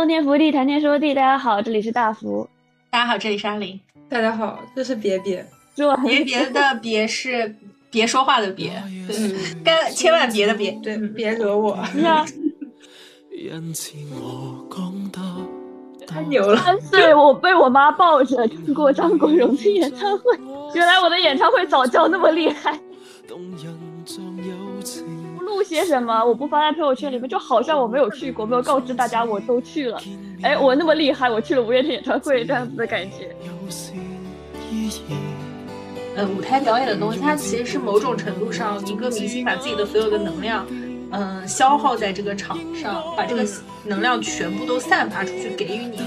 冬天福地，谈天说地，大家好，这里是大福，大家好，这里是阿林，大家好，这是别别，别别的别是别说话的别，嗯，该千万别的别，对，别惹我，太牛了！三岁我被我妈抱着看过张国荣的演唱会，原来我的演唱会早教那么厉害。不录些什么，我不发在朋友圈里面，就好像我没有去过，没有告知大家我都去了。哎，我那么厉害，我去了五月天演唱会这样子的感觉。呃，舞台表演的东西，它其实是某种程度上一个明星把自己的所有的能量。嗯，消耗在这个场上，把这个能量全部都散发出去，给予你。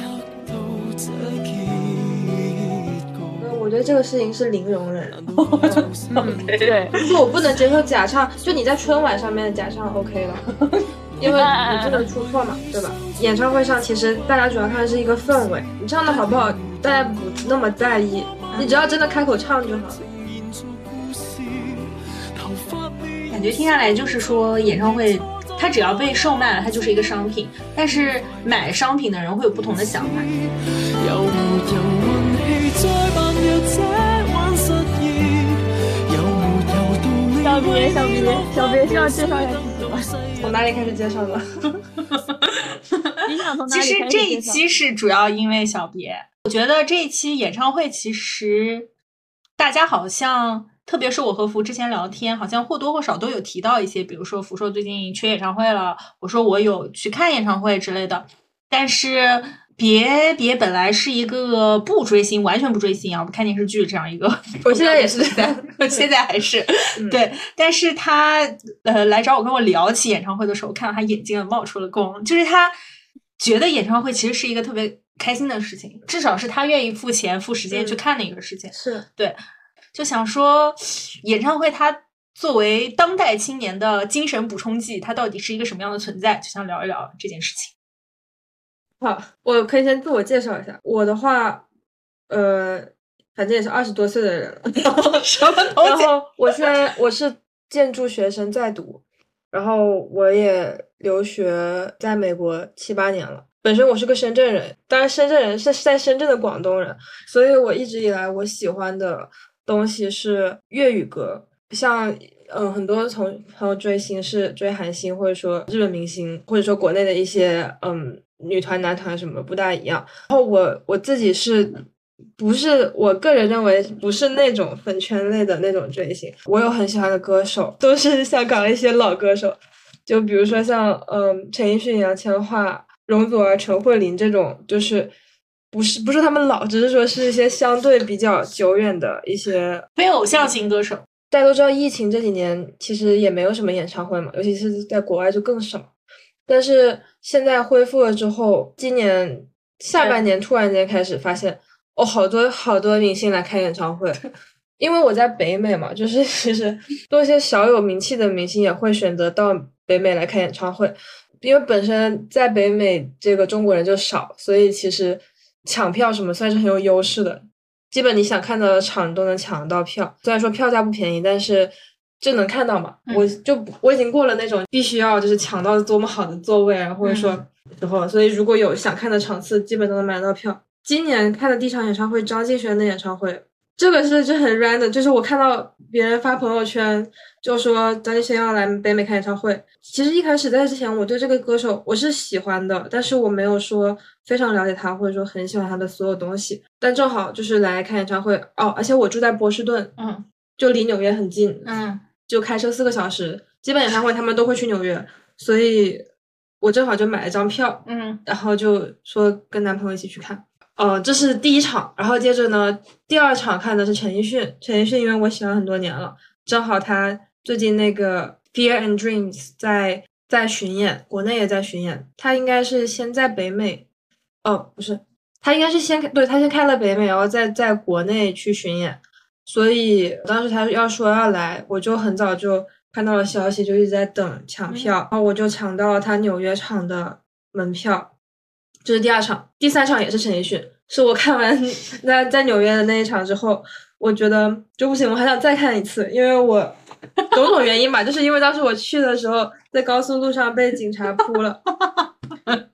我觉得这个事情是零容忍。对，就是我不能接受假唱，就你在春晚上面的假唱 OK 了，因为你不能出错嘛，对吧？演唱会上其实大家主要看的是一个氛围，你唱的好不好，大家不那么在意，你只要真的开口唱就好了。感觉听下来就是说，演唱会它只要被售卖了，它就是一个商品。但是买商品的人会有不同的想法。小别，小别，小别需要介绍一下自己吗？从哪里开始介绍的？其实这一期是主要因为小别。我觉得这一期演唱会其实大家好像。特别是我和福之前聊天，好像或多或少都有提到一些，比如说福说最近缺演唱会了，我说我有去看演唱会之类的。但是别别本来是一个不追星，完全不追星啊，不看电视剧这样一个，我现在也是，现在还是 对。但是他呃来找我跟我聊起演唱会的时候，看到他眼睛冒出了光，就是他觉得演唱会其实是一个特别开心的事情，至少是他愿意付钱付时间去看的一个事情，是对。就想说，演唱会它作为当代青年的精神补充剂，它到底是一个什么样的存在？就想聊一聊这件事情。好，我可以先自我介绍一下。我的话，呃，反正也是二十多岁的人了。什么然后我现在我是建筑学生在读，然后我也留学在美国七八年了。本身我是个深圳人，当然深圳人是在深圳的广东人，所以我一直以来我喜欢的。东西是粤语歌，像嗯很多从朋友追星是追韩星，或者说日本明星，或者说国内的一些嗯女团男团什么不大一样。然后我我自己是不是我个人认为不是那种粉圈类的那种追星。我有很喜欢的歌手，都是香港的一些老歌手，就比如说像嗯陈奕迅、杨千嬅、容祖儿、陈慧琳这种，就是。不是不是他们老，只是说是一些相对比较久远的一些非偶像型歌手。大家都知道，疫情这几年其实也没有什么演唱会嘛，尤其是在国外就更少。但是现在恢复了之后，今年下半年突然间开始发现，哦，好多好多明星来开演唱会。因为我在北美嘛，就是 其实多一些小有名气的明星也会选择到北美来开演唱会，因为本身在北美这个中国人就少，所以其实。抢票什么算是很有优势的，基本你想看到的场都能抢到票。虽然说票价不便宜，但是就能看到嘛。我就我已经过了那种必须要就是抢到多么好的座位啊，或者说时候，所以如果有想看的场次，基本都能买到票。今年看的第一场演唱会，张敬轩的演唱会。这个是就很 random，就是我看到别人发朋友圈，就说张敬轩要来北美开演唱会。其实一开始在之前，我对这个歌手我是喜欢的，但是我没有说非常了解他，或者说很喜欢他的所有东西。但正好就是来看演唱会哦，而且我住在波士顿，嗯，就离纽约很近，嗯，就开车四个小时。基本演唱会他们都会去纽约，所以我正好就买了张票，嗯，然后就说跟男朋友一起去看。呃，这是第一场，然后接着呢，第二场看的是陈奕迅。陈奕迅因为我喜欢很多年了，正好他最近那个《Fear and Dreams》在在巡演，国内也在巡演。他应该是先在北美，哦，不是，他应该是先，对他先开了北美，然后再在国内去巡演。所以当时他要说要来，我就很早就看到了消息，就一直在等抢票，然后我就抢到了他纽约场的门票。这是第二场，第三场也是陈奕迅。是我看完 那在纽约的那一场之后，我觉得就不行，我还想再看一次，因为我 种种原因吧，就是因为当时我去的时候在高速路上被警察扑了，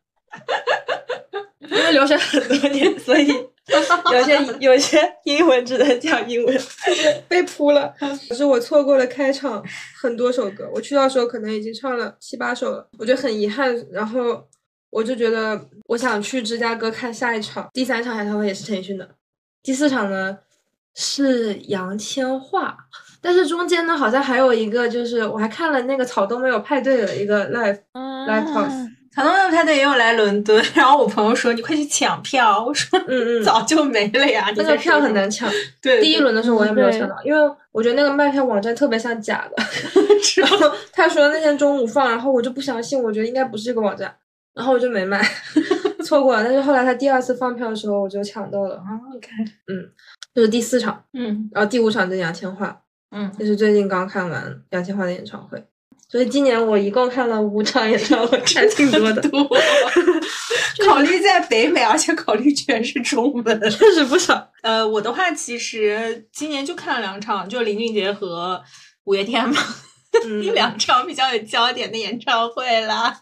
因为留学很多年，所以 有些有些英文只能讲英文，被扑了。可是我错过了开场很多首歌，我去到时候可能已经唱了七八首了，我觉得很遗憾。然后我就觉得我想去芝加哥看下一场，第三场演唱会也是陈奕迅的，第四场呢是杨千嬅，但是中间呢好像还有一个，就是我还看了那个草东没有派对的一个 live live house。草东没有派对也有来伦敦，然后我朋友说你快去抢票，我说嗯嗯，早就没了呀，那个票很难抢。对，第一轮的时候我也没有抢到，因为我觉得那个卖票网站特别像假的。然后他说那天中午放，然后我就不相信，我觉得应该不是这个网站，然后我就没买，错过了。但是后来他第二次放票的时候，我就抢到了。啊，OK，嗯，这是第四场，嗯，然后第五场是杨千嬅，嗯，这是最近刚看完杨千嬅的演唱会。所以今年我一共看了五场演唱会，还挺多的。多，考虑在北美，而且考虑全是中文，确实不少。呃，我的话其实今年就看了两场，就林俊杰和五月天嘛，嗯两场比较有焦点的演唱会啦，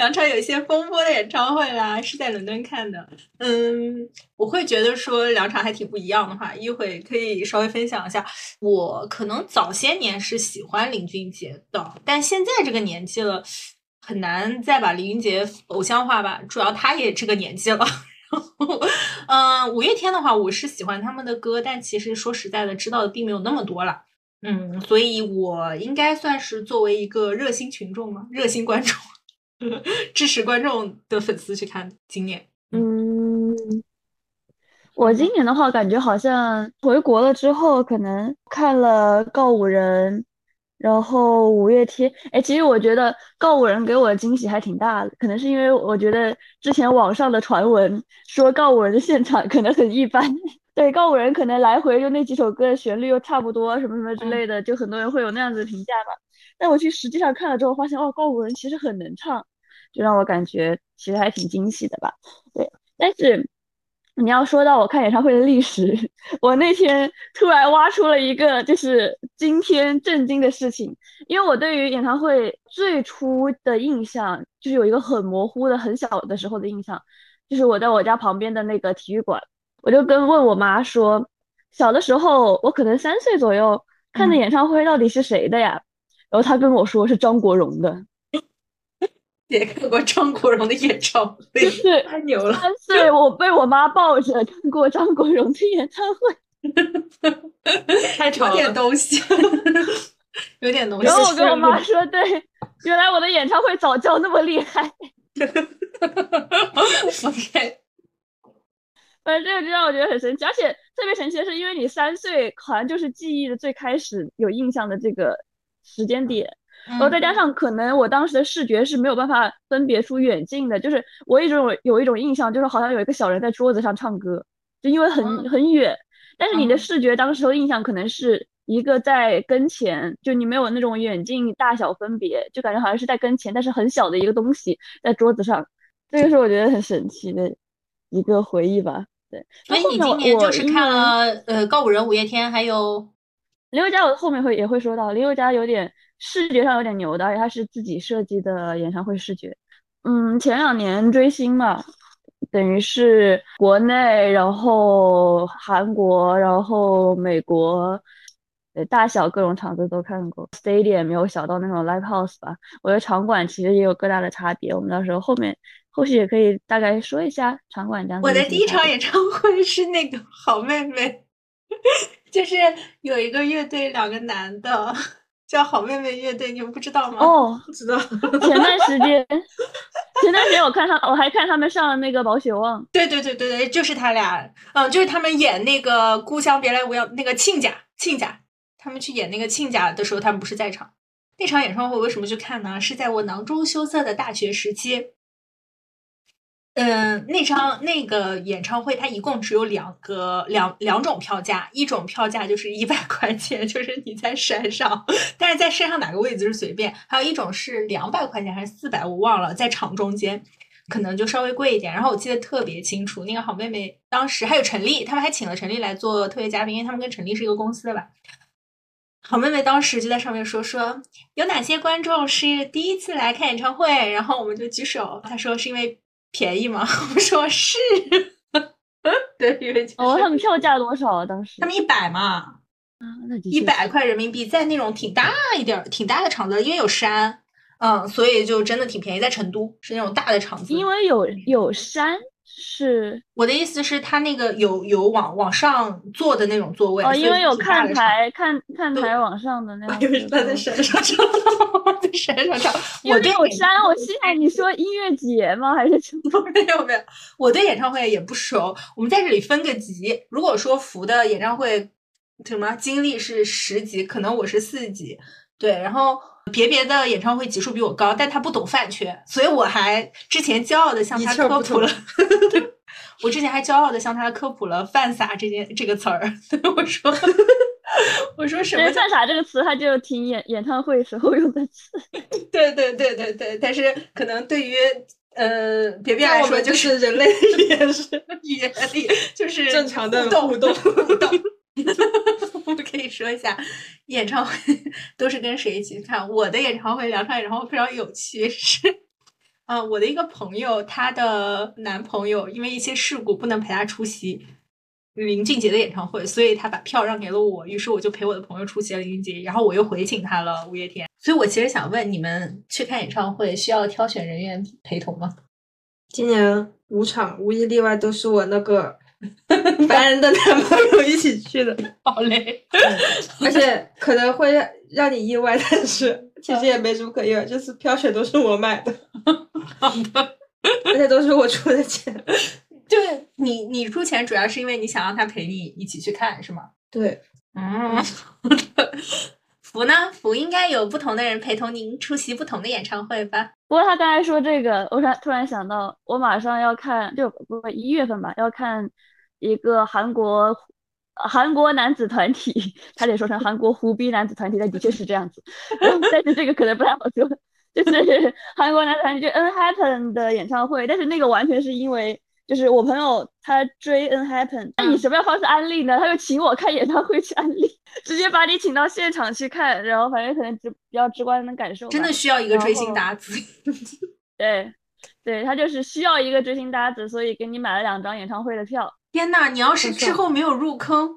两场有一些风波的演唱会啦，是在伦敦看的。嗯，我会觉得说两场还挺不一样的话，一会可以稍微分享一下。我可能早些年是喜欢林俊杰的，但现在这个年纪了，很难再把林俊杰偶像化吧。主要他也这个年纪了。然后，嗯，五月天的话，我是喜欢他们的歌，但其实说实在的，知道的并没有那么多了。嗯，所以我应该算是作为一个热心群众嘛，热心观众，支持观众的粉丝去看今年。嗯，我今年的话，感觉好像回国了之后，可能看了告五人，然后五月天。哎，其实我觉得告五人给我的惊喜还挺大的，可能是因为我觉得之前网上的传闻说告五人的现场可能很一般。对，告五人可能来回就那几首歌的旋律又差不多，什么什么之类的，就很多人会有那样子的评价吧。但我去实际上看了之后，发现哦，告五人其实很能唱，就让我感觉其实还挺惊喜的吧。对，但是你要说到我看演唱会的历史，我那天突然挖出了一个就是惊天震惊的事情，因为我对于演唱会最初的印象就是有一个很模糊的很小的时候的印象，就是我在我家旁边的那个体育馆，我就跟问我妈说，小的时候我可能三岁左右看的演唱会到底是谁的呀？然后她跟我说是张国荣的。也看过张国荣的演唱会，就是太牛了。三岁，我被我妈抱着看过张国荣的演唱会，太吵有点了。东西，有点东西。然后我跟我妈说，对，原来我的演唱会早教那么厉害。OK，反正这个就让我觉得很神奇，而且特别神奇的是，因为你三岁好像就是记忆的最开始有印象的这个时间点，然后再加上可能我当时的视觉是没有办法分别出远近的，就是我一种有一种印象，就是好像有一个小人在桌子上唱歌，就因为很嗯。很远，但是你的嗯。视觉当时的印象可能是一个在跟前，就你没有那种远近大小分别，就感觉好像是在跟前，但是很小的一个东西在桌子上，这个是我觉得很神奇的一个回忆吧。对，所以你今年就是看了呃告五人、五月天，还有林宥嘉，我后面会也会说到，林宥嘉有点视觉上有点牛的，而且他是自己设计的演唱会视觉。嗯，前两年追星嘛，等于是国内，然后韩国，然后美国，呃，大小各种场子都看过。Stadium 没有小到那种 live house 吧，我觉得场馆其实也有各大的差别。我们到时候后面后续也可以大概说一下场馆这样子我的第一场演唱会是那个 好妹妹，就是有一个乐队，两个男的，叫好妹妹乐队，你们不知道吗？哦，不知道。前段时间，前段时间我看他，我还看他们上了那个《宝雪旺》。对对对对对，就是他俩，嗯，就是他们演那个《故乡别来无恙》那个亲家，亲家，他们去演那个亲家的时候，他们不是在场。那场演唱会为什么去看呢？是在我囊中羞涩的大学时期。嗯，那场那个演唱会，它一共只有两个两两种票价，一种票价就是一百块钱，就是你在山上，但是在山上哪个位置是随便；还有一种是两百块钱还是四百，我忘了，在场中间。可能就稍微贵一点。然后我记得特别清楚，那个好妹妹当时还有陈粒，他们还请了陈粒来做特别嘉宾，因为他们跟陈粒是一个公司的吧。好妹妹当时就在上面说说有哪些观众是第一次来看演唱会，然后我们就举手，她说是因为便宜吗？我说是。对，因为哦，他们票价多少啊？当时他们一百嘛，啊，那的确一百块人民币，在那种挺大一点儿、挺大的场子，因为有山，嗯，所以就真的挺便宜。在成都是那种大的场子，因为有有山是我的意思是，他那个有有往往上坐的那种座位哦，因为有看台看看台往上的那样子的。因为他在山上唱，在山上唱。因为我对演有山，我心想你说音乐节吗？还是什么？没有没有，我对演唱会也不熟。我们在这里分个级，如果说福的演唱会什么经历是十级，可能我是四级。对，然后别别的演唱会级数比我高，但他不懂饭圈，所以我还之前骄傲的向他科普了。对，我之前还骄傲的向他科普了“饭撒”这件这个词儿。我说，我说什“么叫饭撒”这个词，它就听演演唱会时候用的词。对对对对对，但是可能对于呃别别来说，在我们就就是人类的也是语言里就是正常的互动互动。我们可以说一下，演唱会 都是跟谁一起看？我的演唱会，两场演唱会非常有趣，是啊、我的一个朋友，她的男朋友因为一些事故不能陪她出席林俊杰的演唱会，所以他把票让给了我，于是我就陪我的朋友出席了林俊杰，然后我又回请他了五月天。所以我其实想问，你们去看演唱会需要挑选人员陪同吗？今年五场无一例外都是我那个 白人的男朋友一起去的，好嘞，而且可能会让让你意外，但是 其实也没什么可意外，就是票选都是我买的，好的。而且都是我出的钱。就是你你出钱，主要是因为你想让他陪你一起去看，是吗？对，嗯，福呢？福应该有不同的人陪同您出席不同的演唱会吧？不过他刚才说这个，我突然突然想到，我马上要看，就不一月份吧，要看一个韩国呃韩国男子团体，差点说成韩国胡逼男子团体，但的确是这样子。但是这个可能不太好说，就是 韩国男子团体就 NHappen 的演唱会，但是那个完全是因为。就是我朋友他追 NHappen，那以什么样方式安利呢？他就请我看演唱会去安利，直接把你请到现场去看，然后反正可能直比较直观能感受。真的需要一个追星搭子。对，对他就是需要一个追星搭子，所以给你买了两张演唱会的票。天呐，你要是之后没有入坑，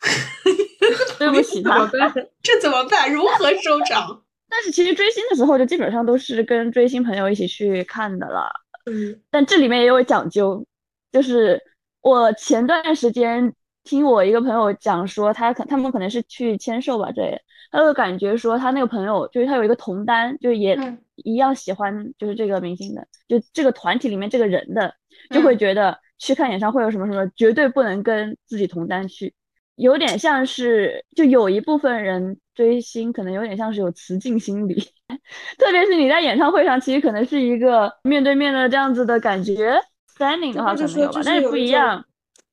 对不起他。这怎么办？如何收场？但是其实追星的时候，就基本上都是跟追星朋友一起去看的了。嗯，但这里面也有讲究，就是我前段时间听我一个朋友讲说，他可他们可能是去签售吧，这他就感觉说他那个朋友就是他有一个同单，就也嗯一样喜欢就是这个明星的，就这个团体里面这个人的，就会觉得去看演唱会有什么什么，绝对不能跟自己同单去，有点像是就有一部分人追星可能有点像是有雌竞心理。特别是你在演唱会上，其实可能是一个面对面的这样子的感觉，standing 的话可能有吧，就是但是不一样。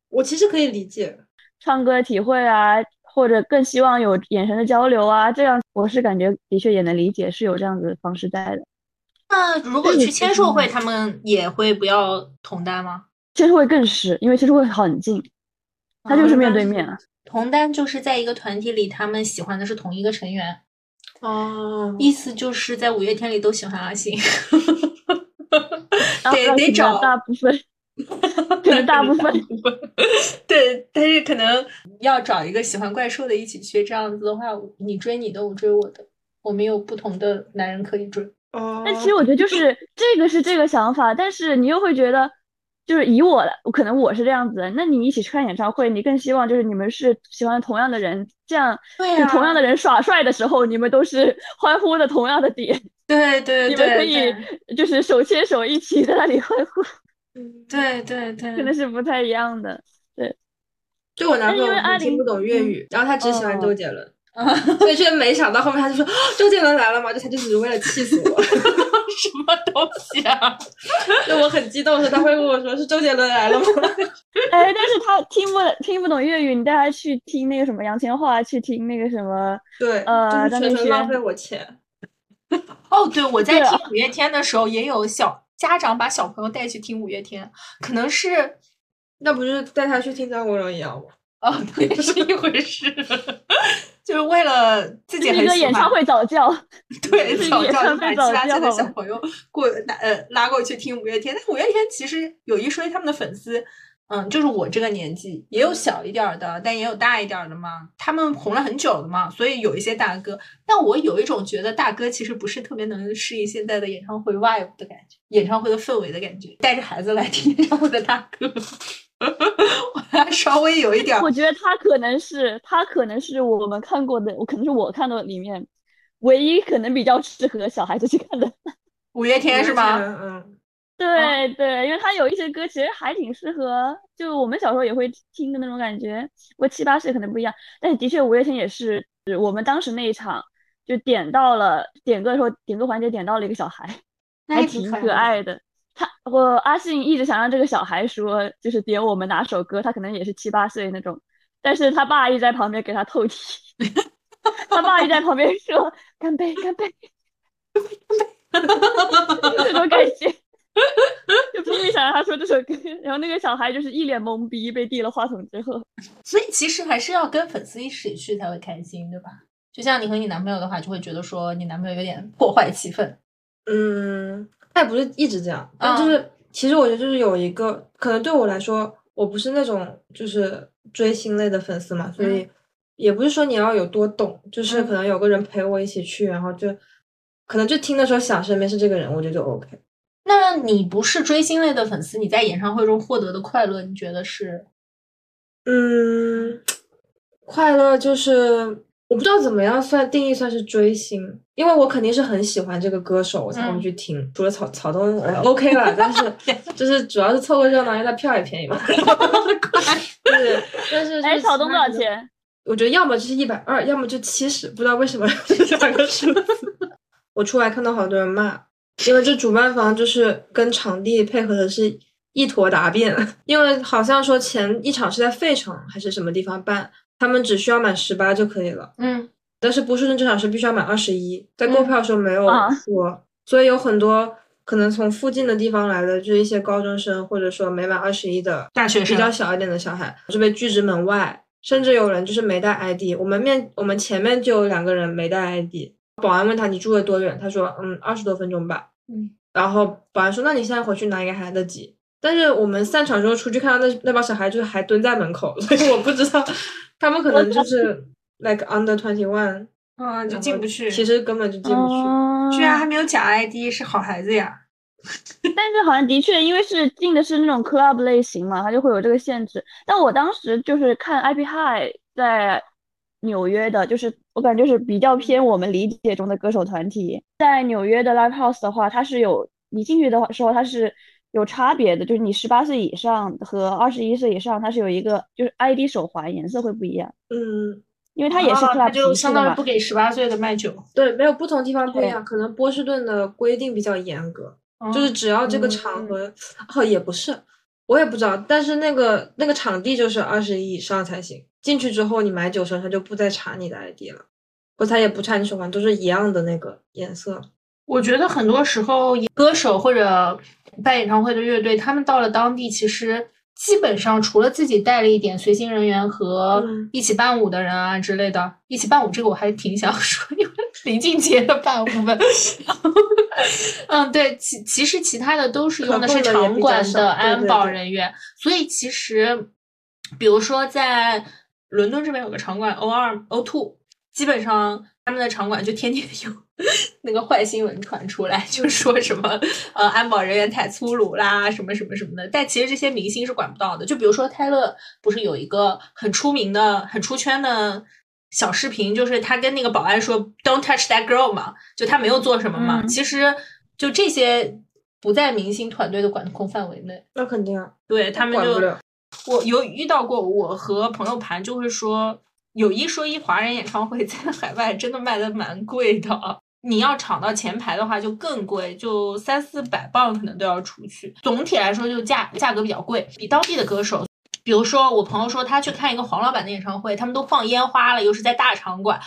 我其实可以理解。唱歌体会啊，或者更希望有眼神的交流啊，这样我是感觉的确也能理解是有这样子的方式在的。那如果去签售会，他们也会不要同单吗？签售会更是，因为其实会很近，它就是面对面啊。同单就是在一个团体里，他们喜欢的是同一个成员，哦，意思就是在五月天里都喜欢阿信。然后得得找大部分，可能大部分对，但是可能要找一个喜欢怪兽的一起去，这样子的话，你追你的，我追我的，我们有不同的男人可以追。哦，但其实我觉得就是这个是这个想法，但是你又会觉得，就是以我的，可能我是这样子的，那你一起去看演唱会，你更希望就是你们是喜欢同样的人，这样对就同样的人耍帅的时候，你们都是 欢呼的同样的点，对对对你们可以就是手牵手一起在那里欢呼，嗯对对对，真的是不太一样的。对就我男朋友听不懂粤语，然后他只喜欢哦周杰伦，所以就没想到后面他就说周杰伦来了嘛，就他就只是为了气死我。什么东西啊？就我很激动的时候，他会问我说是周杰伦来了吗？哎，但是他听不听不懂粤语，你带他去听那个什么杨千嬅，去听那个什么，对，呃就是张震轩纯纯浪费我钱。哦，对，我在听五月天的时候，也有小家长把小朋友带去听五月天，可能是那不是带他去听张国荣一样吗？哦，对，是一回事。就是为了自己很喜欢个演唱会早教，对，是早教就演唱的小朋友过拉呃拉过去听五月天。但五月天其实有一说一，他们的粉丝，嗯，就是我这个年纪，也有小一点儿的，但也有大一点儿的嘛。他们红了很久了嘛，所以有一些大哥。但我有一种觉得大哥其实不是特别能适应现在的演唱会 vibe 的感觉，演唱会的氛围的感觉。带着孩子来听演唱会的大哥，我还稍微有一点我觉得他可能是他可能是我们看过的，我可能是我看到的里面唯一可能比较适合小孩子去看的。五月天是吗？嗯，对对，因为他有一些歌其实还挺适合，就我们小时候也会听的那种感觉。我七八岁可能不一样，但是的确五月天也是我们当时那一场就点到了点歌的时候，点歌环节点到了一个小孩，还挺可爱的。他我阿信一直想让这个小孩说，就是点我们哪首歌，他可能也是七八岁那种，但是他爸一直在旁边给他透题，他爸一直在旁边说干杯干杯，干杯。这种感觉，就拼命想让他说这首歌，然后那个小孩就是一脸懵逼，被递了话筒之后，所以其实还是要跟粉丝一起去才会开心，对吧？就像你和你男朋友的话，就会觉得说你男朋友有点破坏气氛。嗯，他也不是一直这样，但就是、其实我觉得就是有一个，可能对我来说，我不是那种就是追星类的粉丝嘛，所以也不是说你要有多懂，就是可能有个人陪我一起去，然后就可能就听的时候想身边是这个人，我觉得就 OK。那你不是追星类的粉丝，你在演唱会中获得的快乐，你觉得是？嗯，快乐就是我不知道怎么样算定义算是追星，因为我肯定是很喜欢这个歌手，我才会嗯去听。除了草草东我 OK 了，但是 就是主要是凑个热闹，因为他票也便宜嘛。对，但是哎，就是草东多少？钱？我觉得要么就是一百二，要么就七十，不知道为什么这两个数字。我出来看到好多人骂，因为这主办方就是跟场地配合的是一坨答辩，因为好像说前一场是在费城还是什么地方办，他们只需要满十八就可以了，嗯，但是波士顿这场是必须要满二十一，在购嗯。票的时候没有啊。说，所以有很多可能从附近的地方来的，就是一些高中生或者说没满二十一的大学生比较小一点的小孩是被拒之门外，甚至有人就是没带 ID。我们面我们前面就有两个人没带 ID，保安问他你住了多远，他说嗯二十多分钟吧，嗯，然后保安说那你现在回去拿应该还来得及。但是我们散场之后出去看到那那帮小孩就是还蹲在门口，所以我不知道他们可能就是 like under twenty one，嗯，就进不去。其实根本就进不去。哦居然还没有假 ID，是好孩子呀。但是好像的确，因为是进的是那种 club 类型嘛，它就会有这个限制。但我当时就是看 IP High 在纽约的，就是我感觉是比较偏我们理解中的歌手团体。在纽约的 live house 的话，它是有你进去的话时候它是有差别的，就是你十八岁以上和二十一岁以上，它是有一个就是 ID 手环颜色会不一样，嗯，因为它也是哦那 club 就相当于不。给十八岁的卖酒，对，没有不同地方不一样，可能波士顿的规定比较严格。嗯就是只要这个场合，哦，也不是，我也不知道，但是那个那个场地就是二十一以上才行。进去之后，你买酒的时候，他就不再查你的 ID 了，或他也不查你手环，都是一样的那个颜色。我觉得很多时候，歌手或者办演唱会的乐队，他们到了当地，其实基本上除了自己带了一点随行人员和嗯。一起伴舞的人啊之类的，一起伴舞这个我还挺想说，因为 林俊杰的伴舞们，嗯，对，其其实其他的都是用的是场馆的安保对对。人员，所以其实比如说在伦敦这边有个场馆 O 二 O two，基本上他们的场馆就天天有那个坏新闻传出来，就说什么呃安保人员太粗鲁啦，什么什么什么的。但其实这些明星是管不到的。就比如说泰勒，不是有一个很出名的、很出圈的小视频，就是他跟那个保安说 “Don't touch that girl” 嘛，就他没有做什么嘛。嗯其实就这些不在明星团队的管控范围内。那肯定啊，对他们就。我有遇到过，我和朋友盘就会说，有一说一，华人演唱会在海外真的卖的蛮贵的。你要抢到前排的话就更贵，就三四百磅可能都要出去。总体来说就价价格比较贵，比当地的歌手，比如说我朋友说他去看一个黄老板的演唱会，他们都放烟花了，又是在大场馆，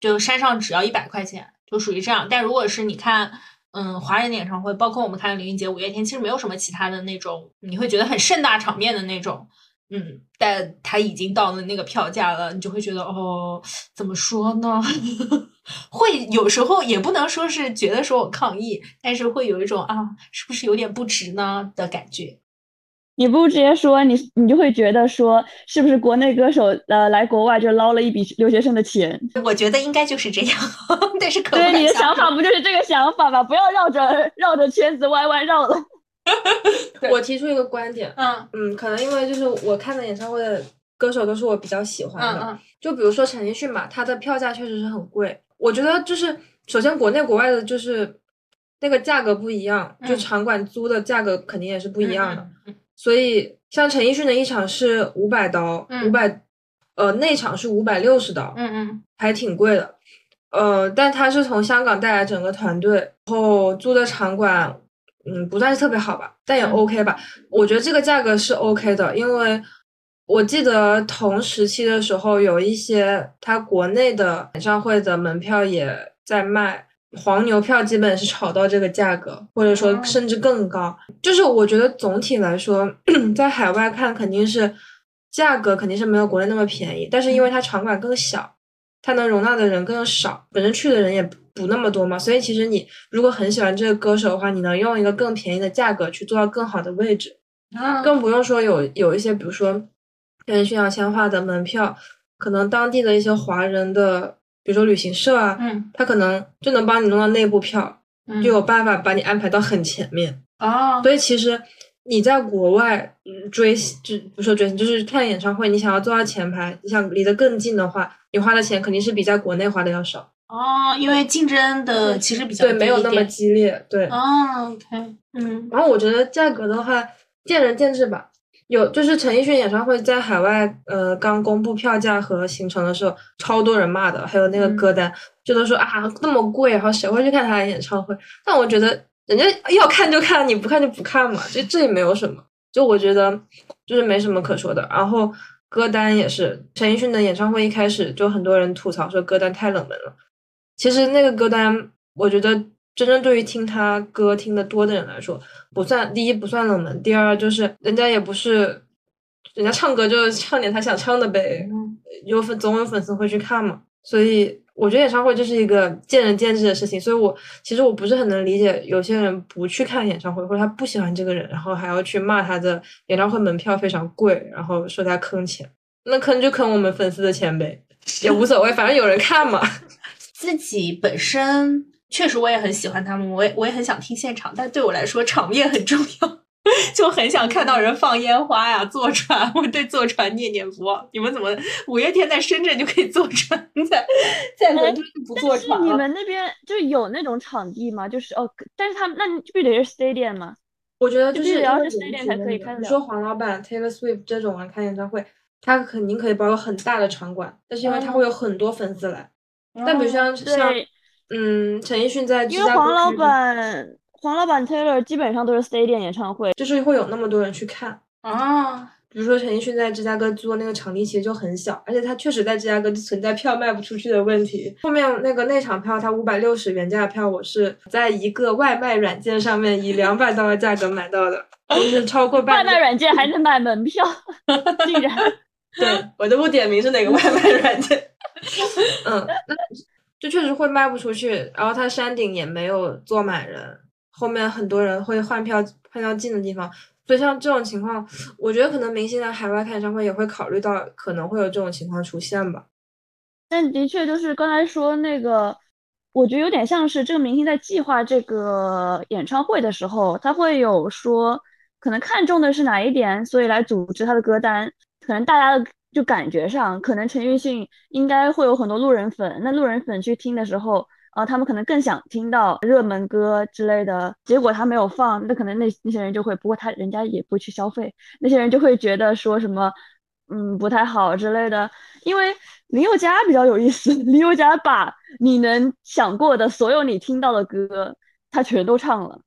就山上只要一百块钱，就属于这样。但如果是你看。嗯，华人的演唱会，包括我们看林俊杰、五月天，其实没有什么其他的那种，你会觉得很盛大场面的那种，嗯，但他已经到了那个票价了，你就会觉得哦，怎么说呢？会有时候也不能说是觉得说我抗议，但是会有一种啊，是不是有点不值呢的感觉。你不直接说，你你就会觉得说，是不是国内歌手呃来国外就捞了一笔留学生的钱？我觉得应该就是这样，但是可对你的想法不就是这个想法吗？不要绕着绕着圈子弯弯绕了。我提出一个观点，嗯。嗯，可能因为就是我看的演唱会的歌手都是我比较喜欢的，嗯嗯。就比如说陈奕迅嘛，他的票价确实是很贵。我觉得就是首先国内国外的就是那个价格不一样，就嗯。场馆租的价格肯定也是不一样的。所以像陈奕迅的一场是五百刀，嗯。五百、呃内场是五百六十刀，嗯嗯。还挺贵的。呃，但他是从香港带来整个团队，然后租的场馆，嗯，不算是特别好吧，但也嗯 OK 吧。我觉得这个价格是 OK 的，因为我记得同时期的时候，有一些他国内的演唱会的门票也在卖，黄牛票基本是炒到这个价格，或者说哦甚至更高。就是我觉得总体来说，在海外看肯定是价格肯定是没有国内那么便宜，但是因为它场馆更小。它能容纳的人更少，本身去的人也不不那么多嘛，所以其实你如果很喜欢这个歌手的话，你能用一个更便宜的价格去做到更好的位置，嗯，更不用说有有一些比如说陈奕迅要签画的门票，可能当地的一些华人的，比如说旅行社啊，嗯他可能就能帮你弄到内部票，嗯就有办法把你安排到很前面。哦，所以其实你在国外嗯追星，就不说追星，就是看演唱会，你想要坐到前排，你想离得更近的话，你花的钱肯定是比在国内花的要少。哦，因为竞争的其实比较对，没有那么激烈。对，哦，OK，嗯然后我觉得价格的话，见仁见智吧。有就是陈奕迅演唱会在海外，呃，刚公布票价和行程的时候，超多人骂的，还有那个嗯歌单，就都说啊那么贵，然后谁会去看他的演唱会？但我觉得人家要看就看，你不看就不看嘛，这这也没有什么。就我觉得就是没什么可说的。然后歌单也是，陈奕迅的演唱会一开始就很多人吐槽说歌单太冷门了。其实那个歌单，我觉得真正对于听他歌听得多的人来说，不算第一不算冷门，第二就是人家也不是，人家唱歌就是唱点他想唱的呗，嗯有粉总有粉丝会去看嘛。所以我觉得演唱会就是一个见仁见智的事情，所以我其实我不是很能理解有些人不去看演唱会，或者他不喜欢这个人，然后还要去骂他的演唱会门票非常贵，然后说他坑钱，那坑就坑我们粉丝的钱呗，也无所谓，反正有人看嘛。自己本身确实我也很喜欢他们，我也我也很想听现场，但对我来说场面很重要，就很想看到人放烟花呀、坐船。我对坐船念念不忘。你们怎么五月天在深圳就可以坐船，在在伦敦不坐但是你？们那边就有那种场地吗？就是哦，但是他们那你必须得是 stadium 吗？我觉得就就必须要是 stadium 才可以看得了说黄老板 Taylor Swift 这种人开演唱会，他肯定可以包个很大的场馆，但是因为他嗯会有很多粉丝来。但比如像像，嗯陈奕迅在因为黄老板黄老板 Taylor 基本上都是 stadium 演唱会，就是会有那么多人去看。啊，比如说陈奕迅在芝加哥租的那个场地其实就很小，而且他确实在芝加哥存在票卖不出去的问题。后面那个内场票，他五百六十原价票，我是在一个外卖软件上面以两百刀的价格买到的，就是超过半价。外卖软件还能买门票，竟然 对，我都不点名是哪个外卖软件。嗯，那就确实会卖不出去，然后它山顶也没有坐满人，后面很多人会换票换到近的地方，所以像这种情况，我觉得可能明星在海外开演唱会也会考虑到可能会有这种情况出现吧。但的确就是刚才说那个，我觉得有点像是这个明星在计划这个演唱会的时候，他会有说可能看中的是哪一点，所以来组织他的歌单。可能大家的就感觉上，可能陈奕迅应该会有很多路人粉，那路人粉去听的时候，呃，他们可能更想听到热门歌之类的，结果他没有放，那可能那那些人就会，不过他人家也不会去消费，那些人就会觉得说什么，嗯，不太好之类的。因为林宥嘉比较有意思，林宥嘉把你能想过的所有你听到的歌，他全都唱了，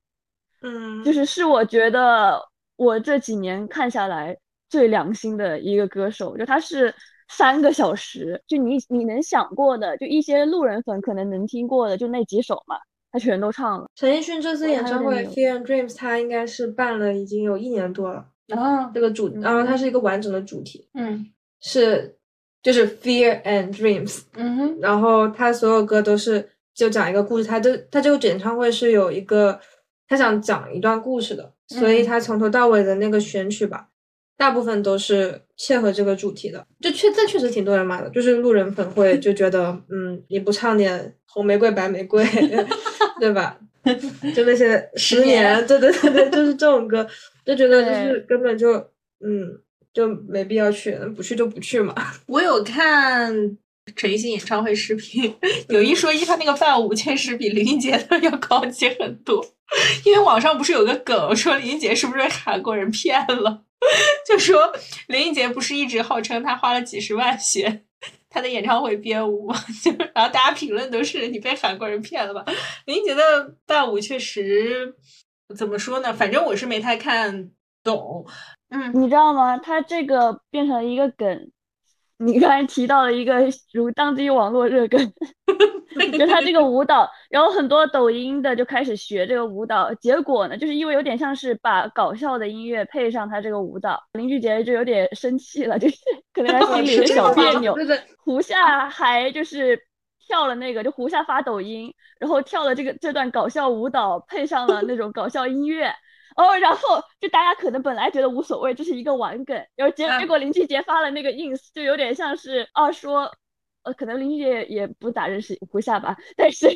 嗯，就是是我觉得我这几年看下来最良心的一个歌手，就他是三个小时，就你你能想过的，就一些路人粉可能能听过的，就那几首嘛，他全都唱了。陈奕迅这次演唱会《Fear and Dreams》，他应该是办了已经有一年多了，啊，这个主，然后它是一个完整的主题，嗯。是就是 Fear and Dreams，嗯哼，然后他所有歌都是就讲一个故事，他这他这个演唱会是有一个他想讲一段故事的，所以嗯他从头到尾的那个选曲吧，大部分都是切合这个主题的。就确这确实挺多人骂的，就是路人粉会 就觉得，嗯，你不唱点红玫瑰白玫瑰，对吧？就那些 十年年，对对对对，就是这种歌，就觉得就是根本就嗯就没必要去，不去就不去嘛。我有看陈奕迅演唱会视频，有一说一，他那个伴舞确实比林俊杰的要高级很多。因为网上不是有个梗说林俊杰是不是韩国人骗了？就说林俊杰不是一直号称他花了几十万学他的演唱会编舞吗？就然后大家评论都是你被韩国人骗了吧？林俊杰的伴舞确实怎么说呢？反正我是没太看懂。嗯，你知道吗？他这个变成了一个梗。你刚才提到了一个如当今网络热梗，就他这个舞蹈，然后很多抖音的就开始学这个舞蹈，结果呢，就是因为有点像是把搞笑的音乐配上他这个舞蹈，林俊杰就有点生气了，就是 可能他心里有点小别扭。胡夏还就是跳了那个，就胡夏发抖音，然后跳了这个这段搞笑舞蹈，配上了那种搞笑音乐。哦，然后就大家可能本来觉得无所谓，这是一个玩梗，然后结嗯结果林俊杰发了那个 ins，就有点像是啊说，呃，可能林俊杰也也不咋认识胡夏吧，但是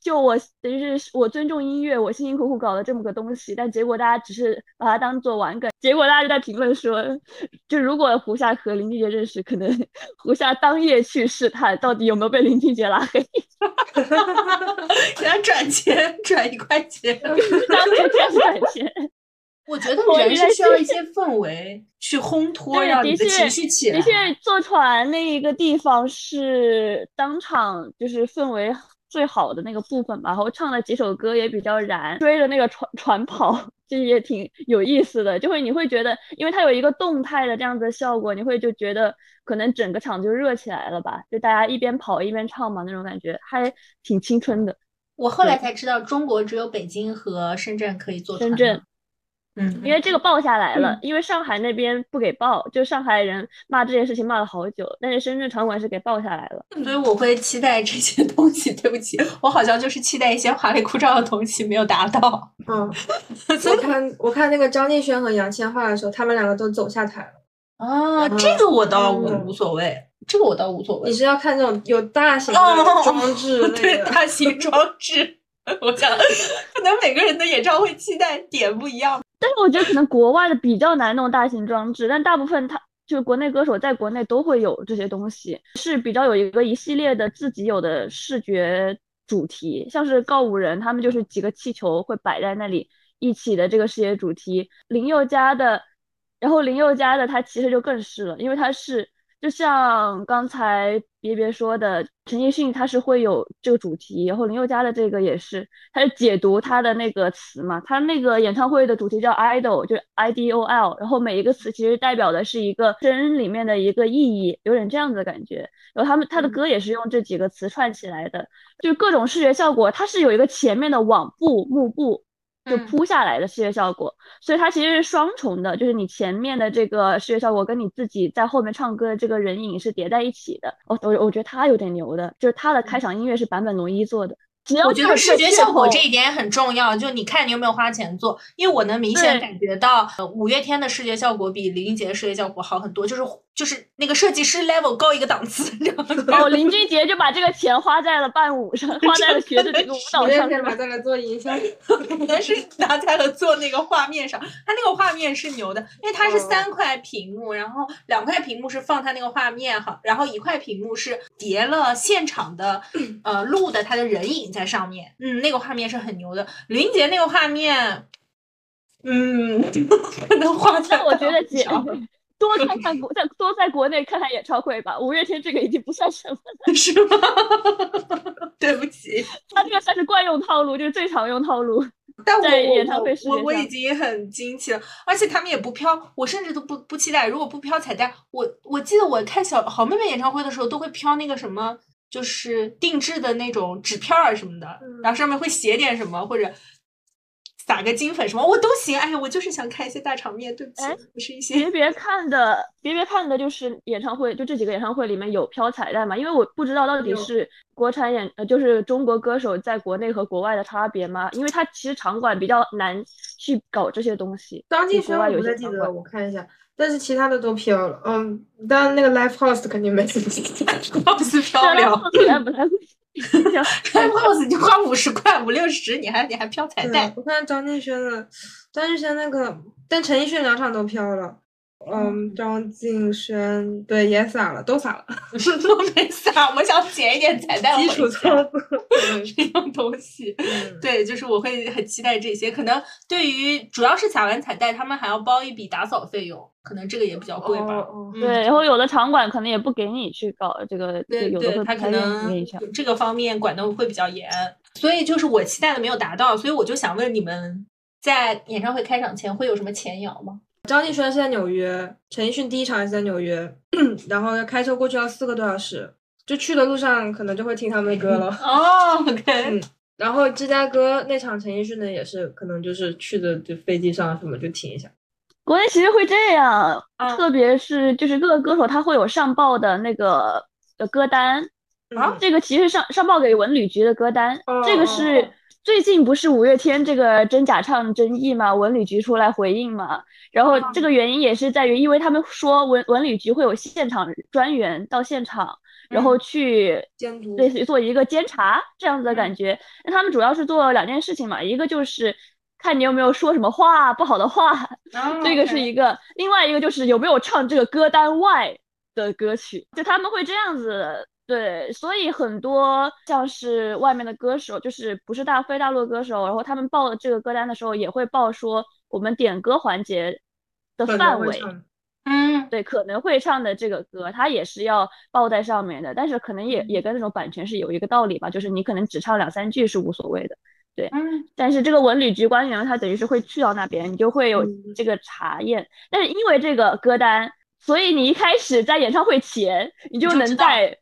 就我等于是我尊重音乐，我辛辛苦苦搞了这么个东西，但结果大家只是把它当做玩梗，结果大家就在评论说，就如果胡夏和林俊杰认识，可能胡夏当夜去试探到底有没有被林俊杰拉黑，给他转钱，转一块钱。当夜开始赚钱。我觉得 我人是是需要一些氛围去烘 托，对让你的确情绪起来。的确，坐船那一个地方是当场就是氛围最好的那个部分吧，然后唱了几首歌也比较燃，追着那个船船跑，这也挺有意思的。就会你会觉得，因为它有一个动态的这样子的效果，你会就觉得可能整个场就热起来了吧，就大家一边跑一边唱嘛，那种感觉还挺青春的。我后来才知道，中国只有北京和深圳可以坐船。深圳，嗯，因为这个报下来了，因为上海那边不给报，就上海人骂这件事情骂了好久，但是深圳场馆是给报下来了。所以我会期待这些东西。对不起，我好像就是期待一些华丽枯燥的东西没有达到。嗯，我看我看那个张敬轩和杨千嬅的时候，他们两个都走下台了。啊，嗯这个我倒无嗯无所谓，这个我倒无所谓你。是要看那种有大型装置类对？大型装置，我想可能每个人的演唱会期待点不一样。但是我觉得可能国外的比较难弄大型装置，但大部分他就是国内歌手在国内都会有这些东西，是比较有一个一系列的自己有的视觉主题，像是告五人他们就是几个气球会摆在那里一起的这个视觉主题。林宥嘉的，然后林宥嘉的他其实就更是了，因为他是就像刚才别别说的，陈奕迅他是会有这个主题，然后林宥嘉的这个也是，他是解读他的那个词嘛，他那个演唱会的主题叫 idol，就是 I D O L，然后每一个词其实代表的是一个真里面的一个意义，有点这样子的感觉。然后他们他的歌也是用这几个词串起来的，就是各种视觉效果，它是有一个前面的网布幕布。就嗯铺下来的视觉效果，所以它其实是双重的，就是你前面的这个视觉效果跟你自己在后面唱歌的这个人影是叠在一起的。我我我觉得他有点牛的，就是他的开场音乐是坂本龙一做的。只要我觉得视觉效果这一点也很重要，就你看你有没有花钱做，因为我能明显感觉到，呃，五月天的视觉效果比林俊杰的视觉效果好很多，就是就是那个设计师 level 高一个档次，你知道吗？哦，林俊杰就把这个钱花在了伴舞上，花在了学的这个舞蹈上，是吧天了再来做营销，可能是拿在了做那个画面上，他那个画面是牛的，因为它是哦三块屏幕，然后两块屏幕是放他那个画面哈，然后一块屏幕是叠了现场的 呃录的他的人影在上面，嗯，那个画面是很牛的。林俊杰那个画面，嗯，可 能画在我觉得姐上 多看看国在多在国内看看演唱会吧。五月天这个已经不算什么了，是吗？对不起，他这个算是惯用套路，就是最常用套路。但我我演唱会视我我已经很惊奇了，而且他们也不飘，我甚至都不不期待。如果不飘彩蛋，我我记得我看小好妹妹演唱会的时候，都会飘那个什么，就是定制的那种纸片儿什么的，嗯然后上面会写点什么或者撒个金粉什么我都行。哎呀，我就是想看一些大场面，对不起，不是一些别别看的，别别看的就是演唱会，就这几个演唱会里面有飘彩蛋嘛？因为我不知道到底是国产演呃，就是中国歌手在国内和国外的差别嘛？因为他其实场馆比较难去搞这些东西。张敬轩我不太记得，我看一下。但是其他的都飘了，嗯，当然那个 live house 肯定没什么，house 飘了，Live House 你花五十块五六十，你还你还飘彩带？我看张敬轩的，张敬轩那个，但陈奕迅两场都飘了。嗯，张敬轩对也撒了，都撒了，都没撒。我想捡一点彩蛋，基础操作 这种东西。对，就是我会很期待这些。可能对于主要是撒完彩带，他们还要包一笔打扫费用，可能这个也比较贵吧。对，然后有的场馆可能也不给你去搞这个，对对，他可能这个方面管的会比较严。所以就是我期待的没有达到，所以我就想问你们，在演唱会开场前会有什么前摇吗？张敬轩是在纽约，陈奕迅第一场也是在纽约，然后要开车过去要四个多小时，就去的路上可能就会听他们的歌了。哦，OK。嗯，然后芝加哥那场陈奕迅呢也是，可能就是去的就飞机上什么就听一下。国内其实会这样，特别是就是各个歌手他会有上报的那个的歌单，啊，这个其实上上报给文旅局的歌单，这个是。最近不是五月天这个真假唱争议嘛？文旅局出来回应嘛？然后这个原因也是在于，因为他们说文文旅局会有现场专员到现场，然后去监督，类似于做一个监察这样子的感觉。那他们主要是做两件事情嘛，一个就是看你有没有说什么话不好的话，这个是一个；另外一个就是有没有唱这个歌单外的歌曲，就他们会这样子。对，所以很多像是外面的歌手，就是不是大非大陆歌手，然后他们报这个歌单的时候，也会报说我们点歌环节的范围，嗯，对，可能会唱的这个歌，它也是要报在上面的，但是可能也也跟那种版权是有一个道理吧，就是你可能只唱两三句是无所谓的，对，嗯，但是这个文旅局官员他等于是会去到那边，你就会有这个查验，但是因为这个歌单，所以你一开始在演唱会前，你就能在。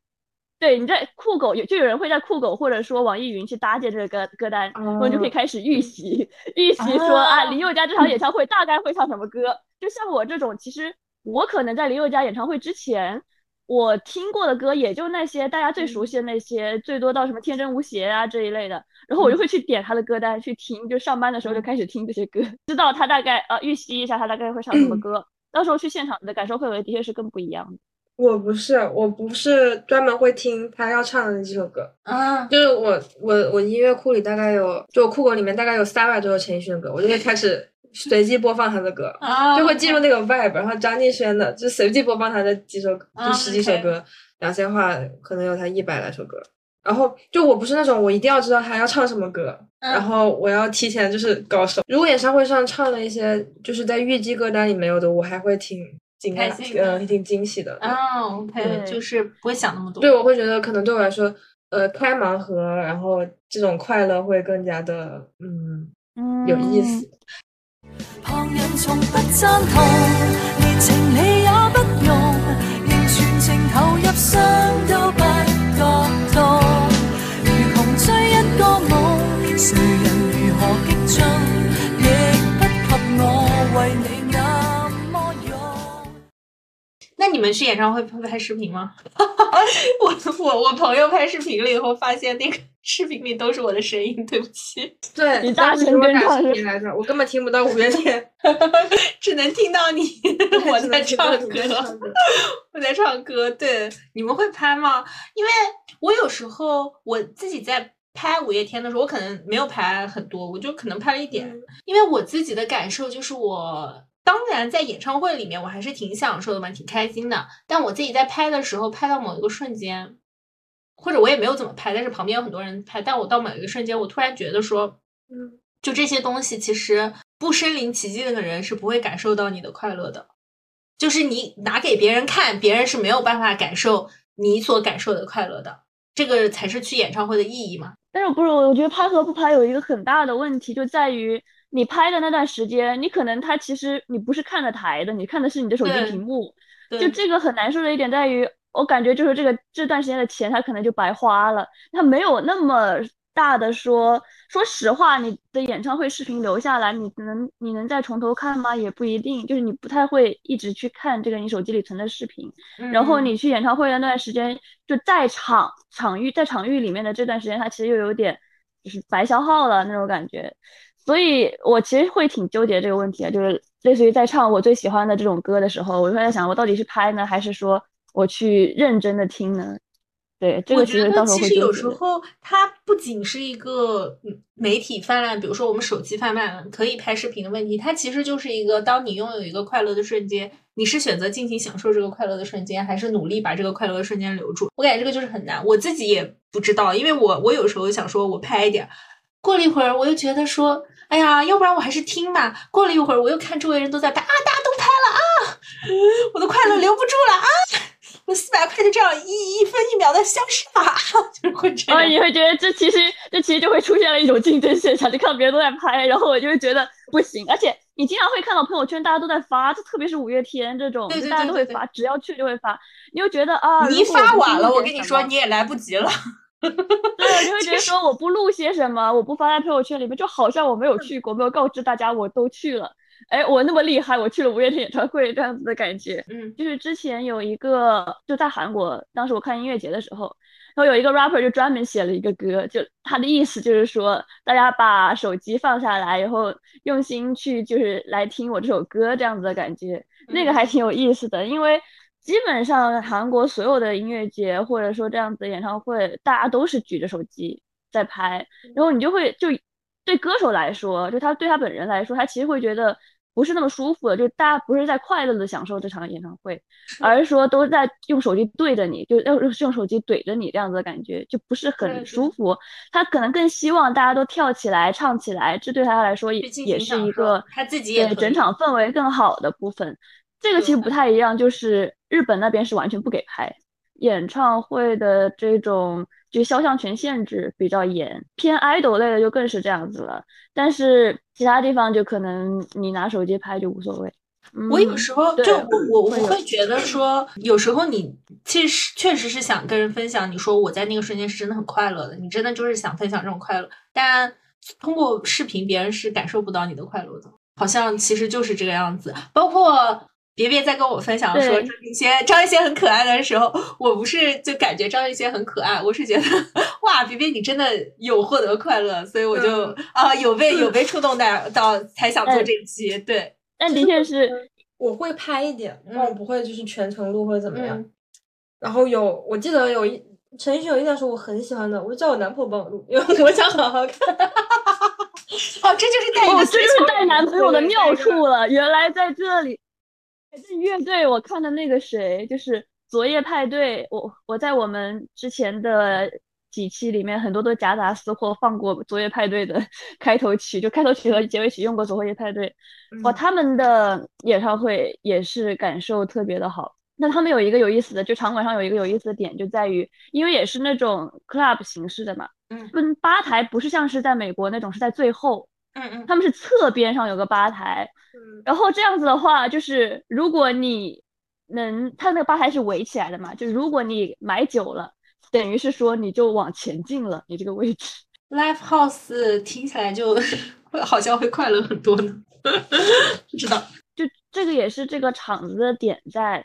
对，你在酷狗有就有人会在酷狗或者说网易云去搭建这个歌歌单，然后就可以开始预习预习说啊林宥嘉这场演。唱会大概会唱什么歌。就像我这种，其实我可能在林宥嘉演唱会之前，我听过的歌也就那些大家最熟悉的那些，最多到什么天真无邪啊这一类的，然后我就会去点他的歌单去听，就上班的时候就开始听这些歌，知道他大概呃预习一下他大概会唱什么歌，到时候去现场的感受会的确是更不一样的。我不是，我不是专门会听他要唱的那几首歌啊，就是我我我音乐库里大概有，就我酷狗里面大概有三百多首陈奕迅的歌，我就会开始随机播放他的歌，就会进入那个 vibe。然后张敬轩的就随机播放他的几首，就十几首歌，两千嬅可能有他一百来首歌。然后就我不是那种我一定要知道他要唱什么歌，然后我要提前就是高手。如果演唱会上唱了一些就是在预计歌单里没有的，我还会听。开心，嗯，挺惊喜的。哦，OK，就是不会想那么多。对，我会觉得可能对我来说，呃，开盲盒，然后这种快乐会更加的，嗯，有意思。旁人从不赞同，连情理也不容，仍全情投入，伤都不觉痛。如穷追一个梦，谁人如何激进，亦不及我为你。那你们去演唱会会拍视频吗？我 我我朋友拍视频了以后，发现那个视频里都是我的声音，对不起。对你大声跟唱来着，我根本听不到五月天，只能听到你我在唱歌，我在唱歌。对，你们会拍吗？因为我有时候我自己在拍五月天的时候，我可能没有拍很多，我就可能拍了一点，因为我自己的感受就是我。当然，在演唱会里面，我还是挺享受的嘛，挺开心的。但我自己在拍的时候，拍到某一个瞬间，或者我也没有怎么拍，但是旁边有很多人拍。但我到某一个瞬间，我突然觉得说，嗯，就这些东西，其实不身临其境的人是不会感受到你的快乐的。就是你拿给别人看，别人是没有办法感受你所感受的快乐的。这个才是去演唱会的意义嘛。但是不是，我觉得拍和不拍有一个很大的问题，就在于。你拍的那段时间，你可能他其实你不是看着台的，你看的是你的手机屏幕。就这个很难受的一点在于，我感觉就是这个这段时间的钱他可能就白花了，他没有那么大的说，说实话，你的演唱会视频留下来，你能你能再从头看吗？也不一定，就是你不太会一直去看这个你手机里存的视频。然后你去演唱会的那段时间，就在场场域在场域里面的这段时间，它其实又有点就是白消耗了那种感觉。所以我其实会挺纠结这个问题啊，就是类似于在唱我最喜欢的这种歌的时候，我就在想，我到底是拍呢，还是说我去认真的听呢？对，这个其实到时候会其实有时候它不仅是一个媒体泛滥，比如说我们手机泛滥可以拍视频的问题，它其实就是一个当你拥有一个快乐的瞬间，你是选择尽情享受这个快乐的瞬间，还是努力把这个快乐的瞬间留住？我感觉这个就是很难，我自己也不知道，因为我我有时候想说我拍一点，过了一会儿我又觉得说。哎呀，要不然我还是听吧。过了一会儿，我又看周围人都在拍啊，大家都拍了啊，我的快乐留不住了啊，我四百块就这样一一分一秒的消失了，就是会这样。啊，你会觉得这其实这其实就会出现了一种竞争现象，就看到别人都在拍，然后我就会觉得不行。而且你经常会看到朋友圈大家都在发，就特别是五月天这种，大家都会发，只要去就会发，你就觉得啊，你一发晚了，我跟你说你也来不及了。对，你会觉得说我不录些什么，我不发在朋友圈里面，就好像我没有去过，没有告知大家我都去了。哎，我那么厉害，我去了五月天演唱会这样子的感觉。嗯，就是之前有一个就在韩国，当时我看音乐节的时候，然后有一个 rapper 就专门写了一个歌，就他的意思就是说，大家把手机放下来，然后用心去就是来听我这首歌这样子的感觉，那个还挺有意思的，因为。基本上韩国所有的音乐节或者说这样子的演唱会，大家都是举着手机在拍，然后你就会就对歌手来说，就他对他本人来说，他其实会觉得不是那么舒服的，就大家不是在快乐的享受这场演唱会，而是说都在用手机对着你，就用用手机怼着你这样子的感觉，就不是很舒服。他可能更希望大家都跳起来唱起来，这对他来说也也是一个他自己也整场氛围更好的部分。这个其实不太一样，就是日本那边是完全不给拍演唱会的这种，就肖像权限制比较严，偏 idol 类的就更是这样子了。但是其他地方就可能你拿手机拍就无所谓。我有时候就我我我会觉得说，有时候你其实确实是想跟人分享，你说我在那个瞬间是真的很快乐的，你真的就是想分享这种快乐，但通过视频别人是感受不到你的快乐的，好像其实就是这个样子，包括。别别在跟我分享说张艺兴张艺兴很可爱的时候，我不是就感觉张艺兴很可爱，我是觉得哇，别别你真的有获得快乐，所以我就啊有被有被触动到到才想做这期。对，但的确是我会拍一点，但我不会就是全程录或者怎么样。然后有我记得有一陈奕迅有一段时候我很喜欢的，我就叫我男朋友帮我录，因为我想好好看。哦，这就是带这就是带男朋友的妙处了，原来在这里。这乐队我看的那个谁，就是昨夜派对。我我在我们之前的几期里面，很多都夹杂私货放过昨夜派对的 开头曲，就开头曲和结尾曲用过昨夜派对。哇，他们的演唱会也是感受特别的好。那他们有一个有意思的，就场馆上有一个有意思的点，就在于因为也是那种 club 形式的嘛，嗯，跟吧台不是像是在美国那种是在最后。嗯嗯，他们是侧边上有个吧台，然后这样子的话，就是如果你能，他那个吧台是围起来的嘛，就如果你买久了，等于是说你就往前进了，你这个位置。Live House 听起来就 会好像会快乐很多呢，不知道，就这个也是这个场子的点在，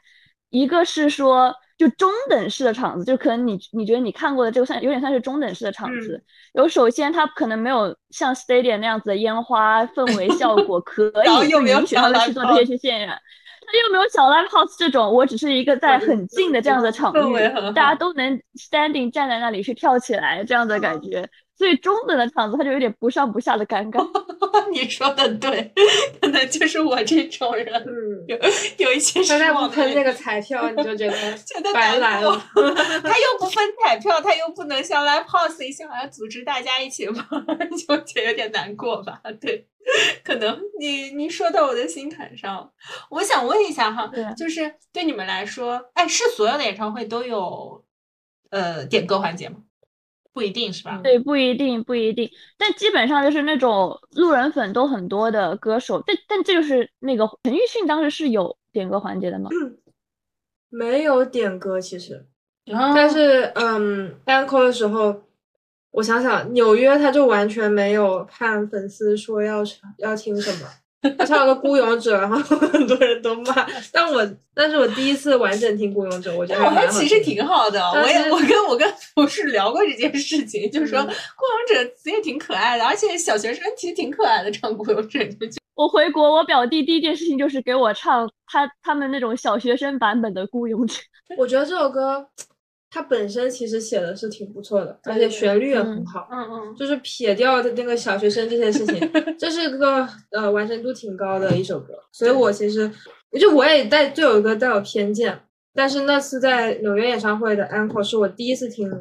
一个是说。就中等式的场子，就可能你你觉得你看过的这个算有点算是中等式的场子。有首先它可能没有像 stadium 那样子的烟花氛围 效果，可以允许他们去做这些去渲染。它又没有小 live house 这种，我只是一个在很近的这样的场域，大家都能 standing 站在那里去跳起来这样的感觉。所以中等的场子，他就有点不上不下的尴尬。你说的对，可能就是我这种人。嗯，有有一些现在不喷那个彩票，你就觉得 白来了。他又不分彩票，他又不能像 live house 一样，好像组织大家一起玩，就觉得有点难过吧？对，可能你你说到我的心坎上。我想问一下哈，就是对你们来说，哎，是所有的演唱会都有呃点歌环节吗？不一定是吧？对，不一定，不一定。但基本上就是那种路人粉都很多的歌手。但但这就是那个陈奕迅当时是有点歌环节的吗？没有点歌，其实。但是嗯，单 call 的时候，我想想，纽约他就完全没有看粉丝说要要听什么。他唱了个《孤勇者》，然后 很多人都骂。但我，但是我第一次完整听《孤勇者》，我觉得我们其实挺好的。我也，我跟我跟同事聊过这件事情，就是说《孤勇者》词也挺可爱的，而且小学生其实挺可爱的，唱《孤勇者》就。我回国，我表弟第一件事情就是给我唱他他们那种小学生版本的《孤勇者》。我觉得这首歌。它本身其实写的是挺不错的，而且旋律也很好。嗯嗯，就是撇掉的那个小学生这些事情，这是个呃完成度挺高的一首歌。所以我其实，就我也带对有一个带有偏见，但是那次在纽约演唱会的 Encore 是我第一次听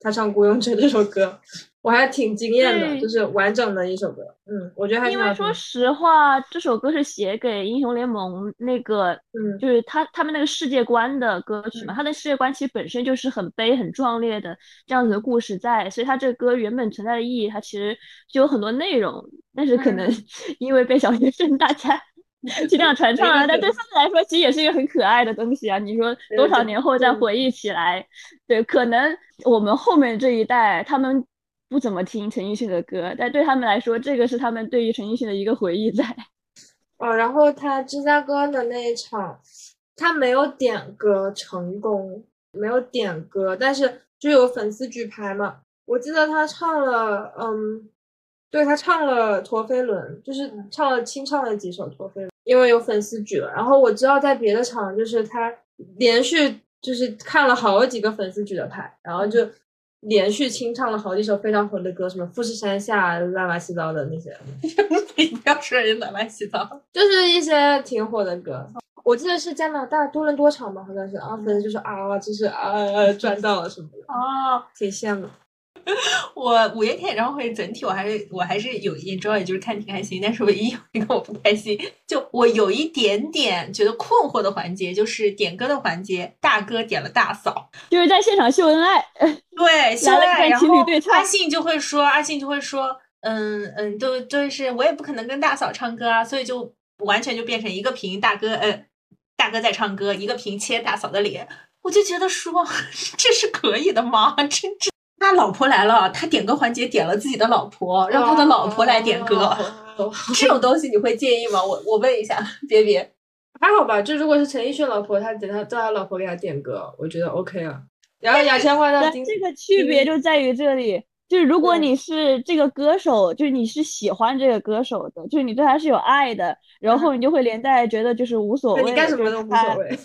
他唱《孤勇者》这首歌。我还挺惊艳的，就是完整的一首歌。嗯，我觉得还因为说实话，这首歌是写给英雄联盟那个，嗯，就是他他们那个世界观的歌曲嘛。他的世界观其实本身就是很悲、很壮烈的这样子的故事在，所以他这歌原本存在的意义，它其实就有很多内容。但是可能 因为被小学生大家 尽量传唱了，但对他们来说其实也是一个很可爱的东西啊。你说多少年后再回忆起来，对，可能我们后面这一代他们。不怎么听陈奕迅的歌，但对他们来说，这个是他们对于陈奕迅的一个回忆在。哦，然后他芝加哥的那一场，他没有点歌成功，没有点歌，但是就有粉丝举牌嘛。我记得他唱了，嗯，对他唱了《陀飞轮》，就是唱了清唱了几首《陀飞轮》，因为有粉丝举了。然后我知道在别的场，就是他连续就是看了好几个粉丝举的牌，然后就。连续清唱了好几首非常火的歌，什么富士山下乱七八糟的那些，不要说人乱乱七糟，就是一些挺火的歌。我记得是加拿大多伦多场吧，好像是啊，反正就是啊，就是啊赚到了什么的啊，挺羡慕。我五月天演唱会整体我还是我还是有演唱会就是看挺开心，但是唯一有一个我不开心，就我有一点点觉得困惑的环节，就是点歌的环节，大哥点了大嫂，就是在现场秀恩爱，对，秀恩爱，然后阿信就会说，阿信就会说，嗯嗯，都都是我也不可能跟大嫂唱歌啊，所以就完全就变成一个屏大哥，嗯，大哥在唱歌，一个屏切大嫂的脸，我就觉得说 这是可以的吗？真这。他老婆来了，他点歌环节点了自己的老婆，让他的老婆来点歌，这种东西你会介意吗？我我问一下，别别，还好吧？就如果是陈奕迅老婆，他点他叫他老婆给他点歌，我觉得 OK 啊。然后亚千嬅的这个区别就在于这里，就是如果你是这个歌手，就是你是喜欢这个歌手的，就是你对他是有爱的，然后你就会连带觉得就是无所谓，你干什么都无所谓。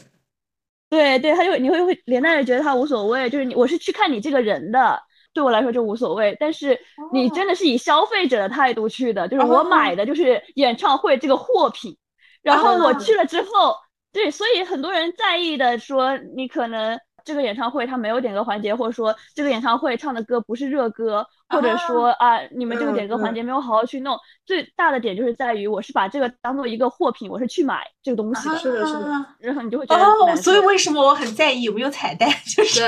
对对，他就你会会连带着觉得他无所谓，就是你我是去看你这个人的，对我来说就无所谓。但是你真的是以消费者的态度去的，就是我买的就是演唱会这个货品，然后我去了之后，对，所以很多人在意的说你可能。这个演唱会他没有点歌环节，或者说这个演唱会唱的歌不是热歌，或者说啊，你们这个点歌环节没有好好去弄。最大的点就是在于，我是把这个当做一个货品，我是去买这个东西的。是的，是的。然后你就会觉得哦，所以为什么我很在意有没有彩蛋？就是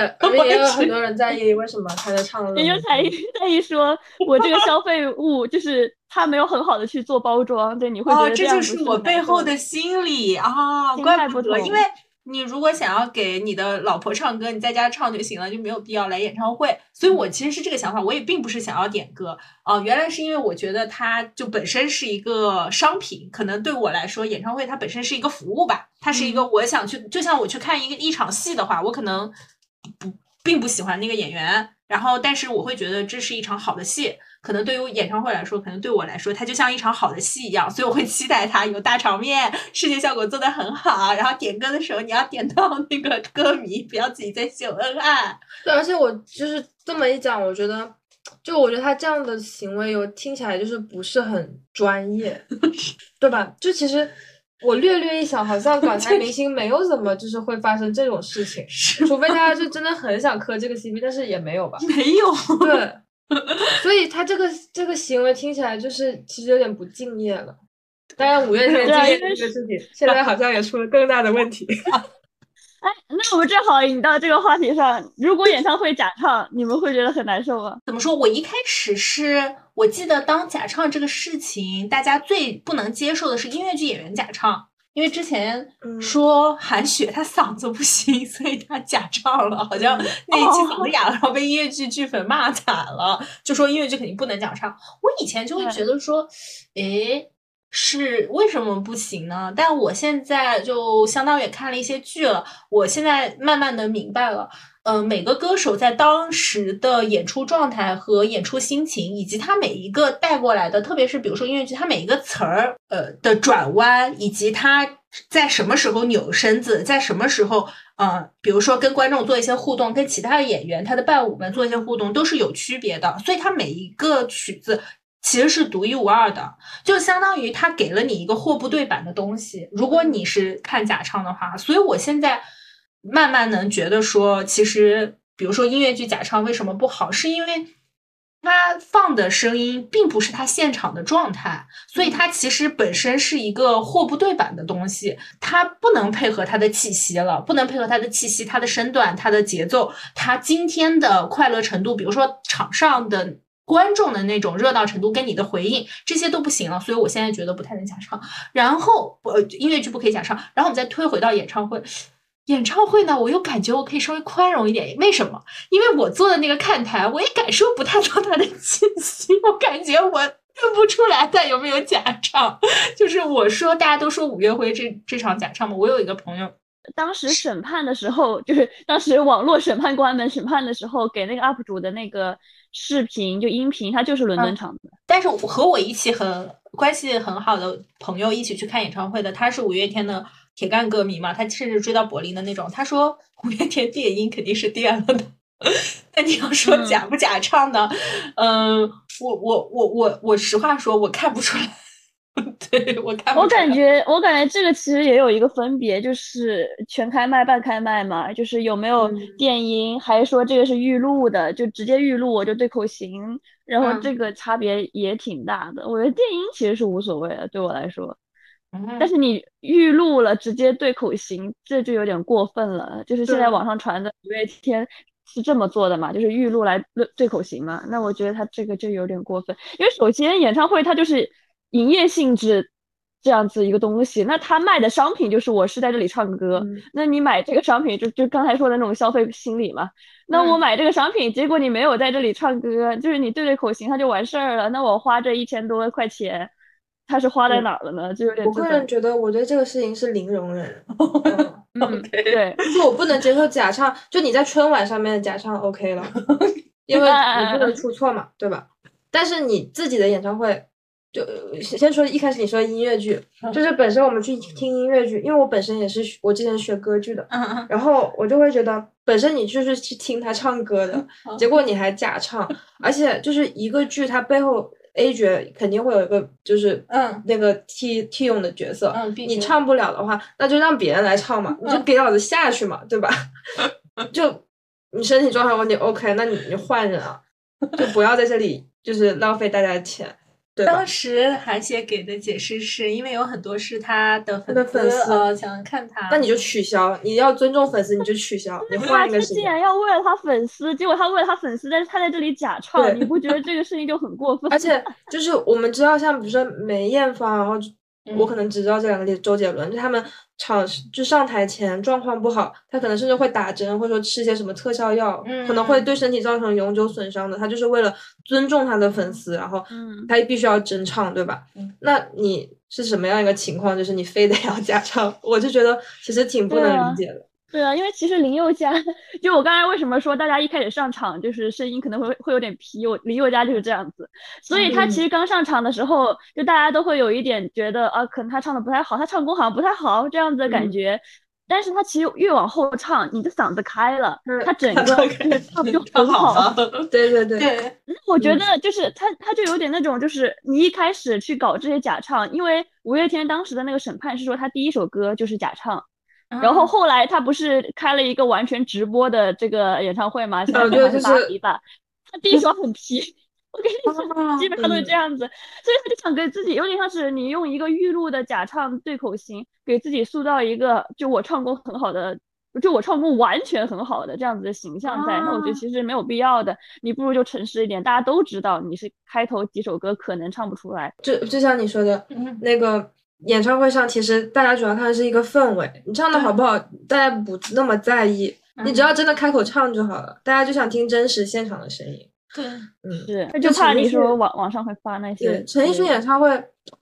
也有很多人在意为什么他在唱的。也有在意在意说我这个消费物就是他没有很好的去做包装，对，你会觉得这就是我背后的心理啊，怪不得，因为。你如果想要给你的老婆唱歌，你在家唱就行了，就没有必要来演唱会。所以我其实是这个想法，我也并不是想要点歌啊。原来是因为我觉得它就本身是一个商品，可能对我来说，演唱会它本身是一个服务吧。它是一个我想去，就像我去看一个一场戏的话，我可能不并不喜欢那个演员，然后但是我会觉得这是一场好的戏。可能对于演唱会来说，可能对我来说，它就像一场好的戏一样，所以我会期待它有大场面，视觉效果做得很好。然后点歌的时候，你要点到那个歌迷，不要自己在秀恩爱。对，而且我就是这么一讲，我觉得，就我觉得他这样的行为，有听起来就是不是很专业，对吧？就其实我略略一想，好像港台明星没有怎么就是会发生这种事情，除非大家就真的很想磕这个 CP，但是也没有吧？没有，对。所以他这个这个行为听起来就是其实有点不敬业了。当然，五月天敬业这个事情，现在好像也出了更大的问题。哎，那我们正好引到这个话题上，如果演唱会假唱，你们会觉得很难受吗？怎么说？我一开始是我记得当假唱这个事情，大家最不能接受的是音乐剧演员假唱。因为之前嗯说韩雪她嗓子不行，所以她假唱了，好像那一期嗓子哑了，然后被音乐剧剧粉骂惨了，就说音乐剧肯定不能假唱。我以前就会觉得说，诶。是为什么不行呢？但我现在就相当于看了一些剧了，我现在慢慢的明白了，呃，每个歌手在当时的演出状态和演出心情，以及他每一个带过来的，特别是比如说音乐剧，他每一个词儿，呃的转弯，以及他在什么时候扭身子，在什么时候，呃，比如说跟观众做一些互动，跟其他的演员、他的伴舞们做一些互动，都是有区别的。所以他每一个曲子其实是独一无二的，就相当于他给了你一个货不对版的东西。如果你是看假唱的话，所以我现在。慢慢能觉得说，其实比如说音乐剧假唱为什么不好，是因为他放的声音并不是他现场的状态，所以它其实本身是一个货不对版的东西，它不能配合他的气息了，不能配合他的气息、他的身段、他的节奏、他今天的快乐程度，比如说场上的。观众的那种热闹程度跟你的回应，这些都不行了，所以我现在觉得不太能假唱。然后，呃，音乐剧不可以假唱。然后我们再推回到演唱会，演唱会呢，我又感觉我可以稍微宽容一点。为什么？因为我坐的那个看台，我也感受不太到他的气息，我感觉我认不出来他有没有假唱。就是我说，大家都说五月辉这这场假唱嘛，我有一个朋友。当时审判的时候，就是当时网络审判官们审判的时候，给那个 UP 主的那个视频就音频，他就是伦敦场的。但是和我一起很关系很好的朋友一起去看演唱会的，他是五月天的铁杆歌迷嘛，他甚至追到柏林的那种。他说五月天电音肯定是电了的。那你要说假不假唱呢？嗯，我我我我我实话说，我看不出来。对我看，我感觉，我感觉这个其实也有一个分别，就是全开麦、半开麦嘛，就是有没有电音，还是说这个是预录的，就直接预录我就对口型，然后这个差别也挺大的。我觉得电音其实是无所谓的，对我来说，但是你预录了直接对口型，这就有点过分了。就是现在网上传的五月天是这么做的嘛，就是预录来对口型嘛，那我觉得他这个就有点过分，因为首先演唱会它就是。营业性质这样子一个东西，那他卖的商品就是我是在这里唱歌，那你买这个商品就就刚才说的那种消费心理嘛。那我买这个商品，结果你没有在这里唱歌，就是你对对口型，他就完事儿了。那我花这一千多块钱，他是花在哪儿了呢？就有点。我个人觉得，我对这个事情是零容忍。嗯，对，就是我不能接受假唱，就你在春晚上面的假唱 OK 了，因为你不能出错嘛，对吧？但是你自己的演唱会。就先说一开始你说音乐剧，就是本身我们去听音乐剧，因为我本身也是我之前学歌剧的，然后我就会觉得本身你就是去听他唱歌的，结果你还假唱，而且就是一个剧它背后 A 角肯定会有一个就是嗯。那个替替用的角色，嗯，你唱不了的话，那就让别人来唱嘛，你就给老子下去嘛，对吧？就你身体状态问题 OK，那你你换人啊，就不要在这里就是浪费大家的钱。当时韩雪给的解释是因为有很多是他的粉丝想看他，那你就取消，你要尊重粉丝，你就取消，你换一个。他竟然要为了他粉丝，结果他为了他粉丝，但是他在这里假唱，你不觉得这个事情就很过分？而且就是我们知道，像比如说梅艳芳，然后。我可能只知道这两个例子，周杰伦就他们场就上台前状况不好，他可能甚至会打针，或者说吃一些什么特效药，可能会对身体造成永久损伤的。他就是为了尊重他的粉丝，然后他必须要真唱，对吧？那你是什么样一个情况？就是你非得要 假唱，我就觉得其实挺不能理解的。对啊，因为其实林宥嘉，就我刚才为什么说大家一开始上场就是声音可能会会有点皮，我林宥嘉就是这样子，所以他其实刚上场的时候，就大家都会有一点觉得啊，可能他唱的不太好，他唱功好像不太好这样子的感觉，但是他其实越往后唱，你的嗓子开了，他整个就是唱就很好，对对对。那我觉得就是他他就有点那种就是你一开始去搞这些假唱，因为五月天当时的那个审判是说他第一首歌就是假唱。然后后来他不是开了一个完全直播的这个演唱会嘛？现在是巴黎吧？他第一首很皮，我跟你说，基本上都是这样子。所以他就想给自己有点像是你用一个预录的假唱对口型，给自己塑造一个就我唱功很好的，就我唱功完全很好的这样子的形象在。那我觉得其实没有必要的，你不如就诚实一点，大家都知道你是开头几首歌可能唱不出来。就就像你说的那个。演唱会上，其实大家主要看的是一个氛围，你唱的好不好，大家不那么在意，你只要真的开口唱就好了，大家就想听真实现场的声音。对，嗯，是，就就怕你说网网上会发那些对，陈奕迅演唱会，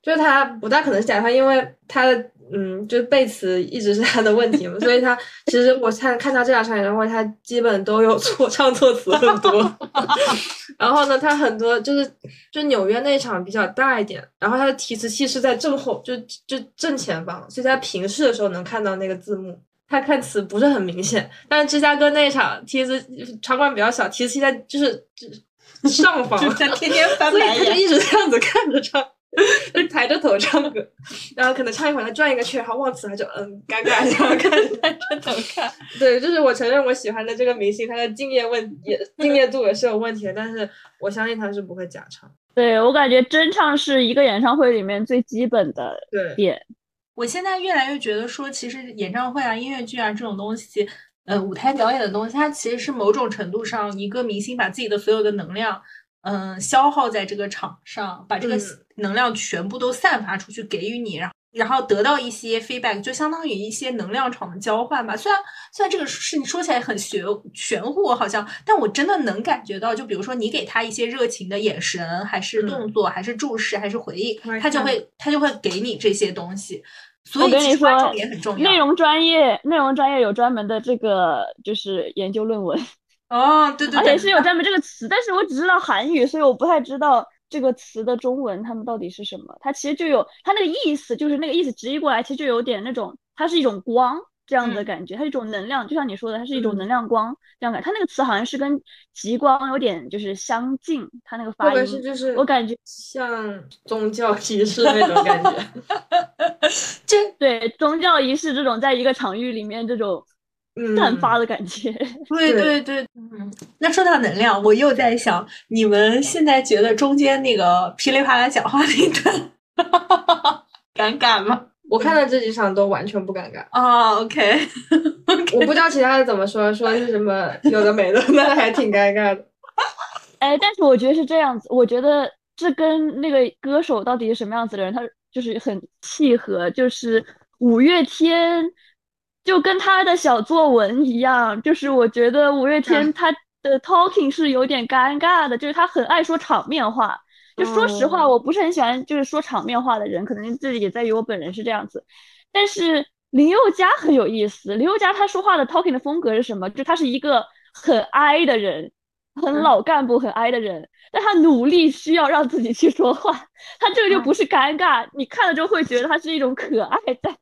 就是他不大可能是假唱，因为他的嗯，就是背词一直是他的问题嘛，所以他其实我看看他这两场演唱会，他基本都有错唱错词很多。然后呢，他很多就是就纽约那场比较大一点，然后他的提词器是在正后，就就正前方，所以他平视的时候能看到那个字幕。他看词不是很明显，但是芝加哥那场提词场馆比较小，提词器在就是就是上方，就在天天翻所以他就。一直这样子看着唱，就抬着头唱歌，然后可能唱一会儿，他转一个圈，然后忘词，他就嗯尴尬，然后看着。真的看，对，就是我承认我喜欢的这个明星，他的敬业问也敬业度也是有问题的，但是我相信他是不会假唱。对我感觉真唱是一个演唱会里面最基本的对，点。我现在越来越觉得说，其实演唱会啊、音乐剧啊这种东西，呃，舞台表演的东西，它其实是某种程度上一个明星把自己的所有的能量，嗯、消耗在这个场上，把这个嗯能量全部都散发出去，给予你，然后然后得到一些 feedback，就相当于一些能量场的交换吧。虽然虽然这个事情说起来很玄玄乎，好像，但我真的能感觉到，就比如说你给他一些热情的眼神，还是嗯动作，还是注视，还是回应，他就会他就会给你这些东西。所以其实观说众也很重要。内容专业，内容专业有专门的这个就是研究论文，哦，对对对，而且是有专门这个词，但是我只知道韩语，所以我不太知道这个词的中文他们到底是什么。它其实就有它那个意思，就是那个意思直译过来，其实就有点那种，它是一种光这样的嗯感觉，它是一种能量，就像你说的，它是一种嗯能量光这样感觉。它那个词好像是跟极光有点就是相近，它那个发音，是就是我感觉像宗教仪式那种感觉？这对宗教仪式这种在一个场域里面这种嗯，散发的感觉。对对对对，嗯。那说到能量，我又在想，你们现在觉得中间那个噼里啪啦讲话那段 尴尬吗？我看到这几场都完全不尴尬。啊，OK，我不知道其他的怎么说，说是什么有的没的，那还挺尴尬的。哎，但是我觉得是这样子，我觉得这跟那个歌手到底是什么样子的人，他就是很契合，就是五月天，就跟他的小作文一样，就是我觉得五月天他的 talking 是有点尴尬的，就是他很爱说场面话。就说实话，哦我不是很喜欢就是说场面话的人，可能这也在于我本人是这样子。但是林宥嘉很有意思，林宥嘉他说话的 talking 的风格是什么？就他是一个很 I 的人，很嗯老干部、很 I 的人，但他努力需要让自己去说话，他这个就不是尴尬，你看了之后会觉得他是一种可爱在，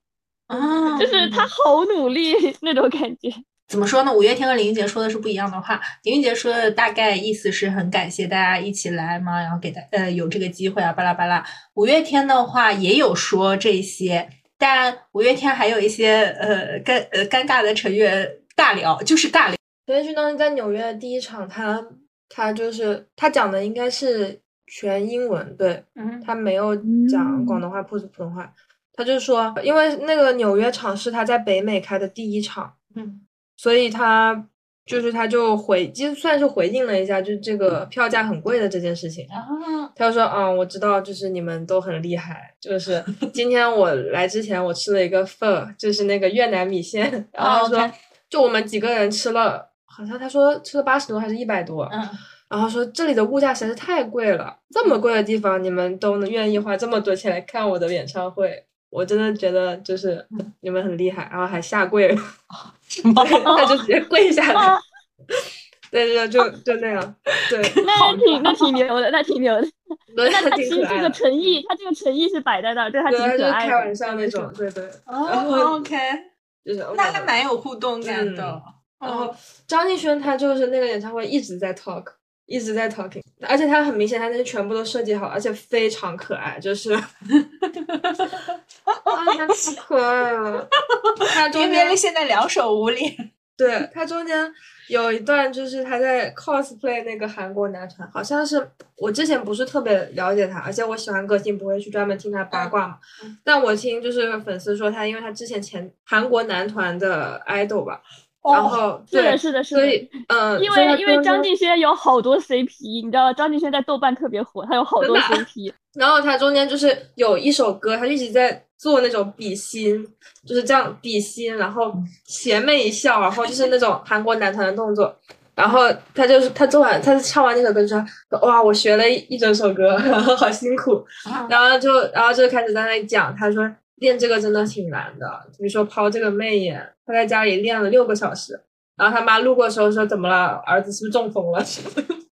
啊，就是他好努力 那种感觉。怎么说呢？五月天和林俊杰说的是不一样的话。林俊杰说的大概意思是很感谢大家一起来嘛，然后给他呃有这个机会啊，巴拉巴拉。五月天的话也有说这些，但五月天还有一些呃尴呃尴尬的成员尬聊，就是尬聊。陈奕迅当时在纽约的第一场，他他就是他讲的应该是全英文，对嗯他没有讲嗯广东话或者普通话。他就说，因为那个纽约场是他在北美开的第一场，嗯。所以他就是他就回，就算是回应了一下，就是这个票价很贵的这件事情。啊。他就说，嗯，我知道，就是你们都很厉害，就是 今天我来之前我吃了一个 pho，就是那个越南米线，然后他说，就我们几个人吃了，好像他说吃了八十多还是一百多，嗯。然后说这里的物价实在是太贵了，这么贵的地方你们都能愿意花这么多钱来看我的演唱会，我真的觉得就是你们很厉害，然后还下跪了，什么？他就直接跪下来啊，对对，就就那样，对，那挺那挺牛的，那挺牛的。对，那他挺其实这个诚意，他这个诚意是摆在那儿，对他对，挺可爱的。是开玩笑那种，对对，然后哦，OK，就是那还蛮有互动感的。然哦后张敬轩他就是那个演唱会一直在 talk，一直在 talking，而且他很明显他那些全部都设计好，而且非常可爱，就是，太可爱了。他中间现在两手捂脸。对他中间有一段就是他在 cosplay 那个韩国男团，好像是我之前不是特别了解他，而且我喜欢歌星不会去专门听他八卦嘛，嗯但我听就是粉丝说他，因为他之前前韩国男团的 idol 吧，然后是的，是的，是所。以嗯，因为因为张敬轩有好多 CP，你知道张敬轩在豆瓣特别火，他有好多 CP。然后他中间就是有一首歌，他一直在做那种比心，就是这样比心，然后邪魅一笑，然后就是那种韩国男团的动作。然后他就是他做完，他唱完那首歌之后：“哇，我学了一一整首歌，然 后好辛苦。”然后就然后就开始在那里讲，他说练这个真的挺难的，比如说抛这个媚眼，他在家里练了六个小时。然后他妈路过的时候说：“怎么了？儿子是不是中风了？”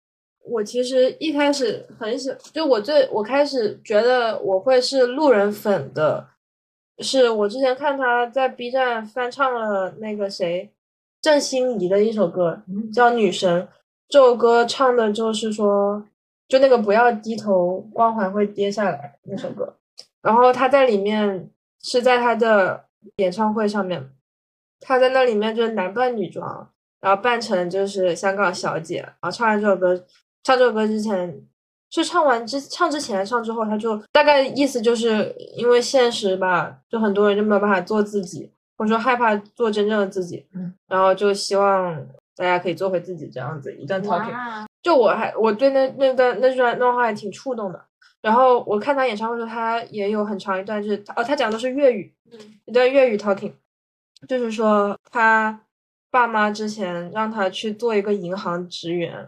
我其实一开始很喜，就我最我开始觉得我会是路人粉的，是我之前看他在 B 站翻唱了那个谁郑欣宜的一首歌，叫《女神》。这首歌唱的就是说，就那个不要低头，光环会跌下来那首歌。然后他在里面是在他的演唱会上面，他在那里面就是男扮女装，然后扮成就是香港小姐，然后唱完这首歌。唱这首歌之前，是唱完之唱之前唱之后，他就大概意思就是因为现实吧，就很多人就没有办法做自己，或者说害怕做真正的自己，然后就希望大家可以做回自己这样子一段 talking。就我还我对那那段那段那段话还挺触动的。然后我看他演唱会的时候，他也有很长一段就是哦，他讲的是粤语，一段粤语 talking，就是说他爸妈之前让他去做一个银行职员。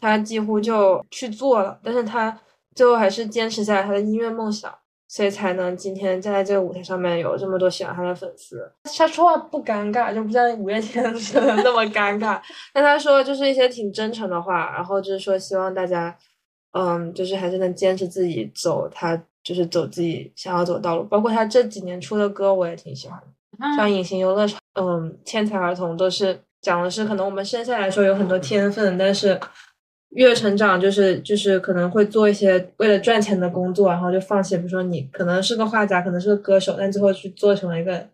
他几乎就去做了，但是他最后还是坚持下来他的音乐梦想，所以才能今天站在这个舞台上面有这么多喜欢他的粉丝。他说话不尴尬，就不像五月天 说的那么尴尬。但他说就是一些挺真诚的话，然后就是说希望大家，嗯，就是还是能坚持自己走，他就是走自己想要走的道路。包括他这几年出的歌，我也挺喜欢的，像《隐形游乐场》、嗯，《天才儿童》都是讲的是可能我们生下来说有很多天分，但是。越成长就是就是可能会做一些为了赚钱的工作，然后就放弃。比如说你可能是个画家，可能是个歌手，但最后去做成了一个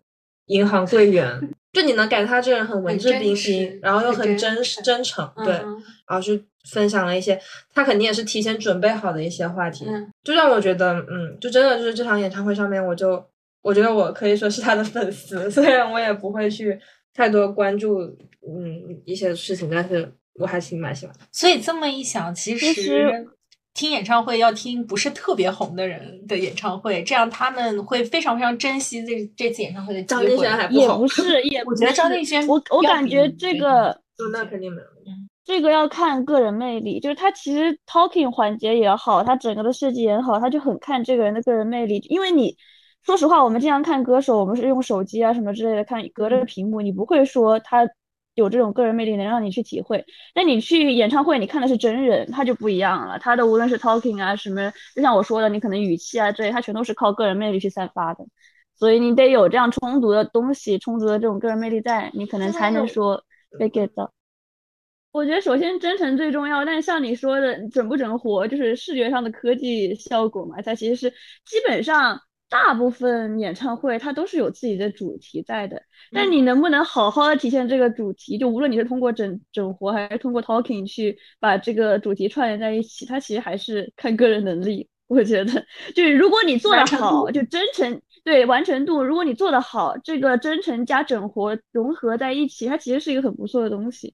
银行柜员。就你能感觉他这个人很文质彬彬，然后又很真真诚，对，然后去分享了一些他肯定也是提前准备好的一些话题，就让我觉得，嗯，就真的就是这场演唱会上面，我就我觉得我可以说是他的粉丝，虽然我也不会去太多关注，嗯，一些事情，但是。我还挺蛮喜欢，所以这么一想，其实听演唱会要听不是特别红的人的演唱会，这样他们会非常非常珍惜这这次演唱会的机会。张敬轩还不也不是，也 我觉得张敬轩，我我感觉这个，那肯定没有，这个要看个人魅力，就是他其实 talking 环节也好，他整个的设计也好，他就很看这个人的个人魅力。因为你说实话，我们经常看歌手，我们是用手机啊什么之类的看，隔着屏幕，你不会说他。有这种个人魅力能让你去体会，那你去演唱会，你看的是真人，他就不一样了。他的无论是 talking 啊什么，就像我说的，你可能语气啊这些，他全都是靠个人魅力去散发的。所以你得有这样充足的东西，充足的这种个人魅力在，你可能才能说被 get 到。我觉得首先真诚最重要，但是像你说的整不整活，就是视觉上的科技效果嘛，它其实是基本上。大部分演唱会它都是有自己的主题在的，但你能不能好好的体现这个主题？就无论你是通过整整活还是通过 talking 去把这个主题串联在一起，它其实还是看个人能力。我觉得，就是如果你做得好，就真诚对完成度，如果你做得好，这个真诚加整活融合在一起，它其实是一个很不错的东西。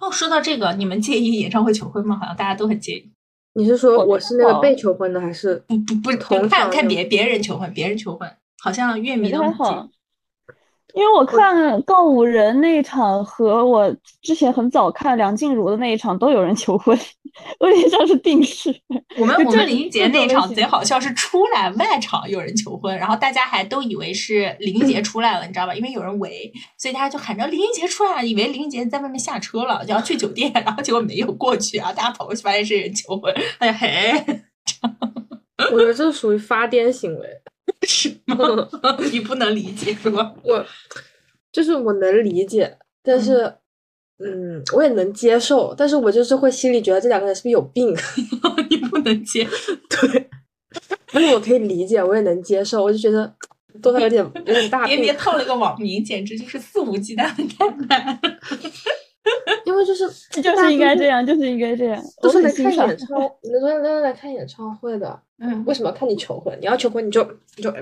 哦，说到这个，你们介意演唱会求婚吗？好像大家都很介意。你是说我是那个被求婚的，还是不不不？看看别别人求婚，别人求婚，好像乐迷都很好。因为我看告五人那一场和我之前很早看梁静茹的那一场都有人求婚，有点像是定式。我们我们林俊杰那场贼好笑，是出来外场有人求婚，然后大家还都以为是林俊杰出来了，你知道吧？因为有人围，所以大家就喊着林俊杰出来了，以为林俊杰在外面下车了，就要去酒店，然后结果没有过去啊，大家跑过去发现是人求婚，哎呀嘿！我觉得这属于发癫行为。是吗？你不能理解是吗？我就是我能理解，但是嗯，我也能接受，但是我就是会心里觉得这两个人是不是有病？你不能接，对，但是我可以理解，我也能接受，我就觉得多少有点有点大。别别套了个网名，简直就是肆无忌惮的太难。因为就是 就是应该这样，就是应该这样。都是来看演唱，都是来来看演唱会的。嗯，为什么要看你求婚？你要求婚，你就你就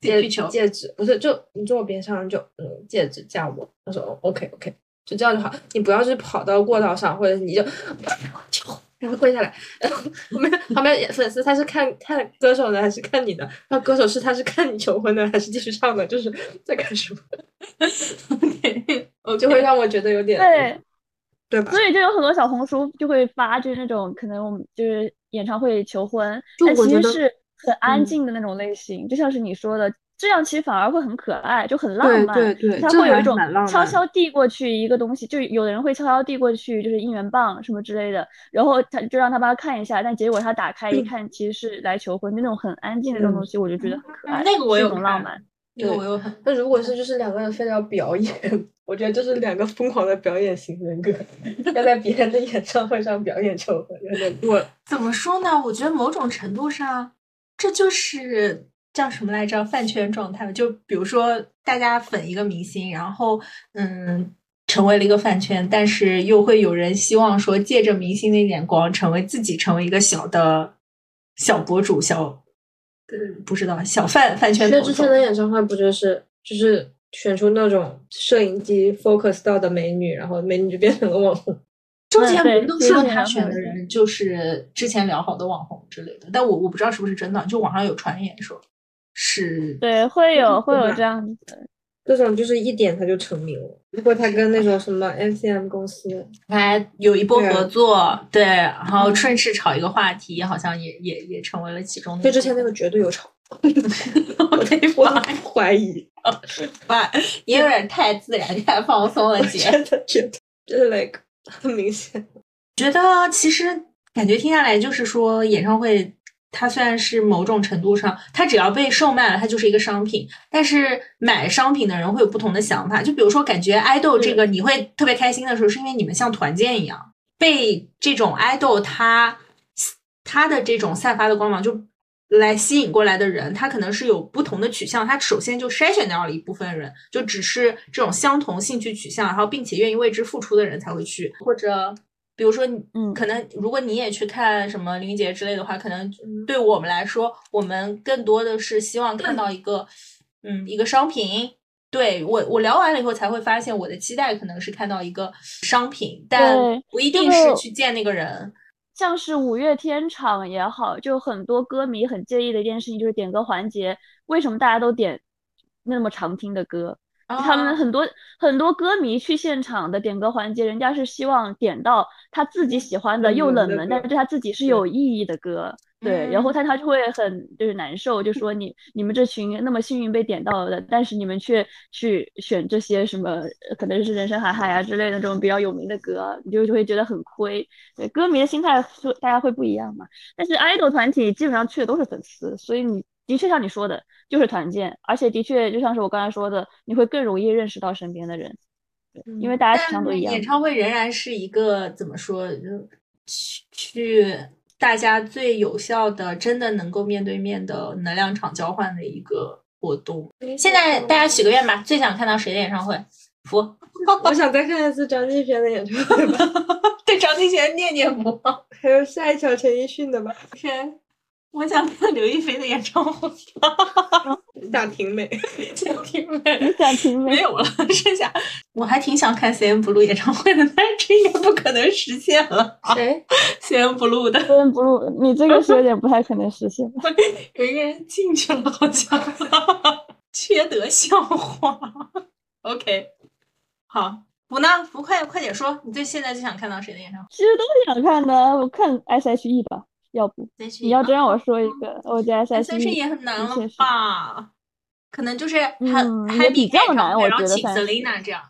戒戒指，不是就你坐我边上就嗯戒指嫁我。他说 OK OK，就这样就好。你不要是跑到过道上，或者你就然后跪下来，然后旁边旁边粉丝他是看看歌手的还是看你的？那歌手是他是看你求婚的还是继续唱的？就是在干什么？就会让我觉得有点对对吧？所以就有很多小红书就会发，就是那种可能我们就是演唱会求婚，但其实是很安嗯静的那种类型，就像是你说的，这样其实反而会很可爱，就很浪漫。对对这还它会有一种悄悄递过去一个东西，就有的人会悄悄递过去，就是应援棒什么之类的，然后他就让他帮他看一下，但结果他打开一看，其实是来求婚，就那种很安静的那种嗯东西，我就觉得很可爱，那个我是一有浪漫。那个我又很那如果是就是两个人非得要表演，我觉得就是两个疯狂的表演型人格，要在别人的演唱会上表演求婚，有点过。怎么说呢？我觉得某种程度上，这就是叫什么来着？饭圈状态吧。就比如说，大家粉一个明星，然后嗯，成为了一个饭圈，但是又会有人希望说，借着明星的眼光，成为自己成为一个小的小博主，小呃不知道小饭饭圈头头其实之前。的演唱会不就是就是选出那种摄影机 focus 到的美女，然后美女就变成了网红。周杰嗯对伦都说他选的人就是之前聊好的网红之类的，但我我不知道是不是真的，就网上有传言说是对，会有会有这样子的。这种就是一点他就成名了。如果他跟那种什么 MCM 公司，还有一波合作，对，然后嗯顺势炒一个话题，好像也也也成为了其中。就之前那个绝对有炒，我的我怀疑，哇，也有点太自然、太放松了，姐。真的觉得真的 like 很明显。觉得其实感觉听下来就是说，演唱会它虽然是某种程度上，它只要被售卖了，它就是一个商品。但是买商品的人会有不同的想法，就比如说，感觉爱豆这个你会特别开心的时候，是因为你们像团建一样，被这种爱豆他他的这种散发的光芒就。来吸引过来的人，他可能是有不同的取向，他首先就筛选掉了一部分人，就只是这种相同兴趣取向，然后并且愿意为之付出的人才会去，或者比如说，嗯可能如果你也去看什么林俊杰之类的话，可能对我们来说，我们更多的是希望看到一个，嗯，一个商品。对我，我聊完了以后才会发现，我的期待可能是看到一个商品，但不一定是去见那个人。像是五月天场也好，就很多歌迷很介意的一件事情就是点歌环节，为什么大家都点那么常听的歌？他们啊很多很多歌迷去现场的点歌环节，人家是希望点到他自己喜欢的又冷门，但是对他自己是有意义的歌。对，然后嗯他他就会很就是难受，就说你你们这群那么幸运被点到的，但是你们却去选这些什么呃可能是人生海海啊之类的这种比较有名的歌，你就就会觉得很亏。对，歌迷的心态是大家会不一样嘛。但是爱豆团体基本上去的都是粉丝，所以你的确像你说的，就是团建，而且的确就像是我刚才说的，你会更容易认识到身边的人，对因为大家取向都一样演。唱会仍然是一个怎么说，就去去大家最有效的、真的能够面对面的能量场交换的一个活动。现在大家许个愿吧，最想看到谁的演唱会？福，我想再看一次张敬轩的演唱会吧，对张敬轩念念不忘。还有下一场陈奕迅的吧，是，我想看刘亦菲的演唱会，大婷美。想听你没？想听没？没有了，剩下我还挺想看 CN Blue 演唱会的，但是这应该不可能实现了。谁？CN Blue 的 CNBLUE，，你这个是有点不太可能实现。有一个人进去了，好像缺德笑话。OK，好，福呢？福快快点说，你最现在最想看到谁的演唱会？其实都想看的，我看 S.H.E 吧，要不你要真让我说一个，我觉得 S S.H.E 也很难了的确是吧？可能就是还嗯还也比较难我觉得算是 Selina 这样。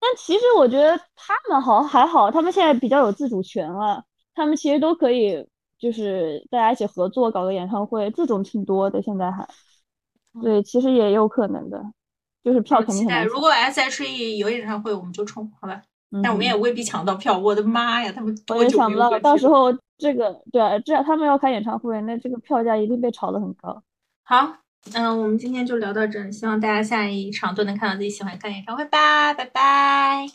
但其实我觉得他们好还好，他们现在比较有自主权了，他们其实都可以就是大家一起合作搞个演唱会，这种挺多的，现在还，对，其实也有可能的，就是票！肯定很难。如果 S H E 有演唱会，我们就冲，好吧？但我们也嗯未必抢到票。我的妈呀，他们我多久也想不到到时候这个对啊，这他们要开演唱会，那这个票价一定被炒得很高。好，嗯，我们今天就聊到这儿，希望大家下一场都能看到自己喜欢看演唱会吧，拜拜，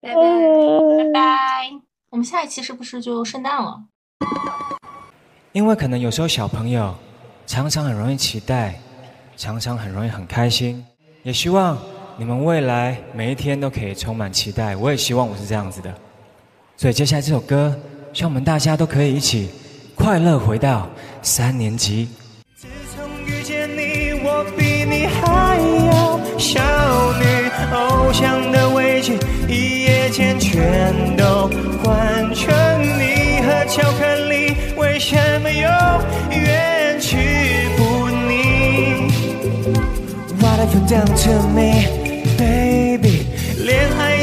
拜拜。拜拜。我们下一期是不是就圣诞了？因为可能有时候小朋友常常很容易期待，常常很容易很开心，也希望你们未来每一天都可以充满期待。我也希望我是这样子的，所以接下来这首歌希望我们大家都可以一起快乐回到三年级。自从遇见你，我比你还要少女，偶像的围裙一夜间全都换成你和巧克力，为什么永远去不腻？Whatever done to me？baby 恋爱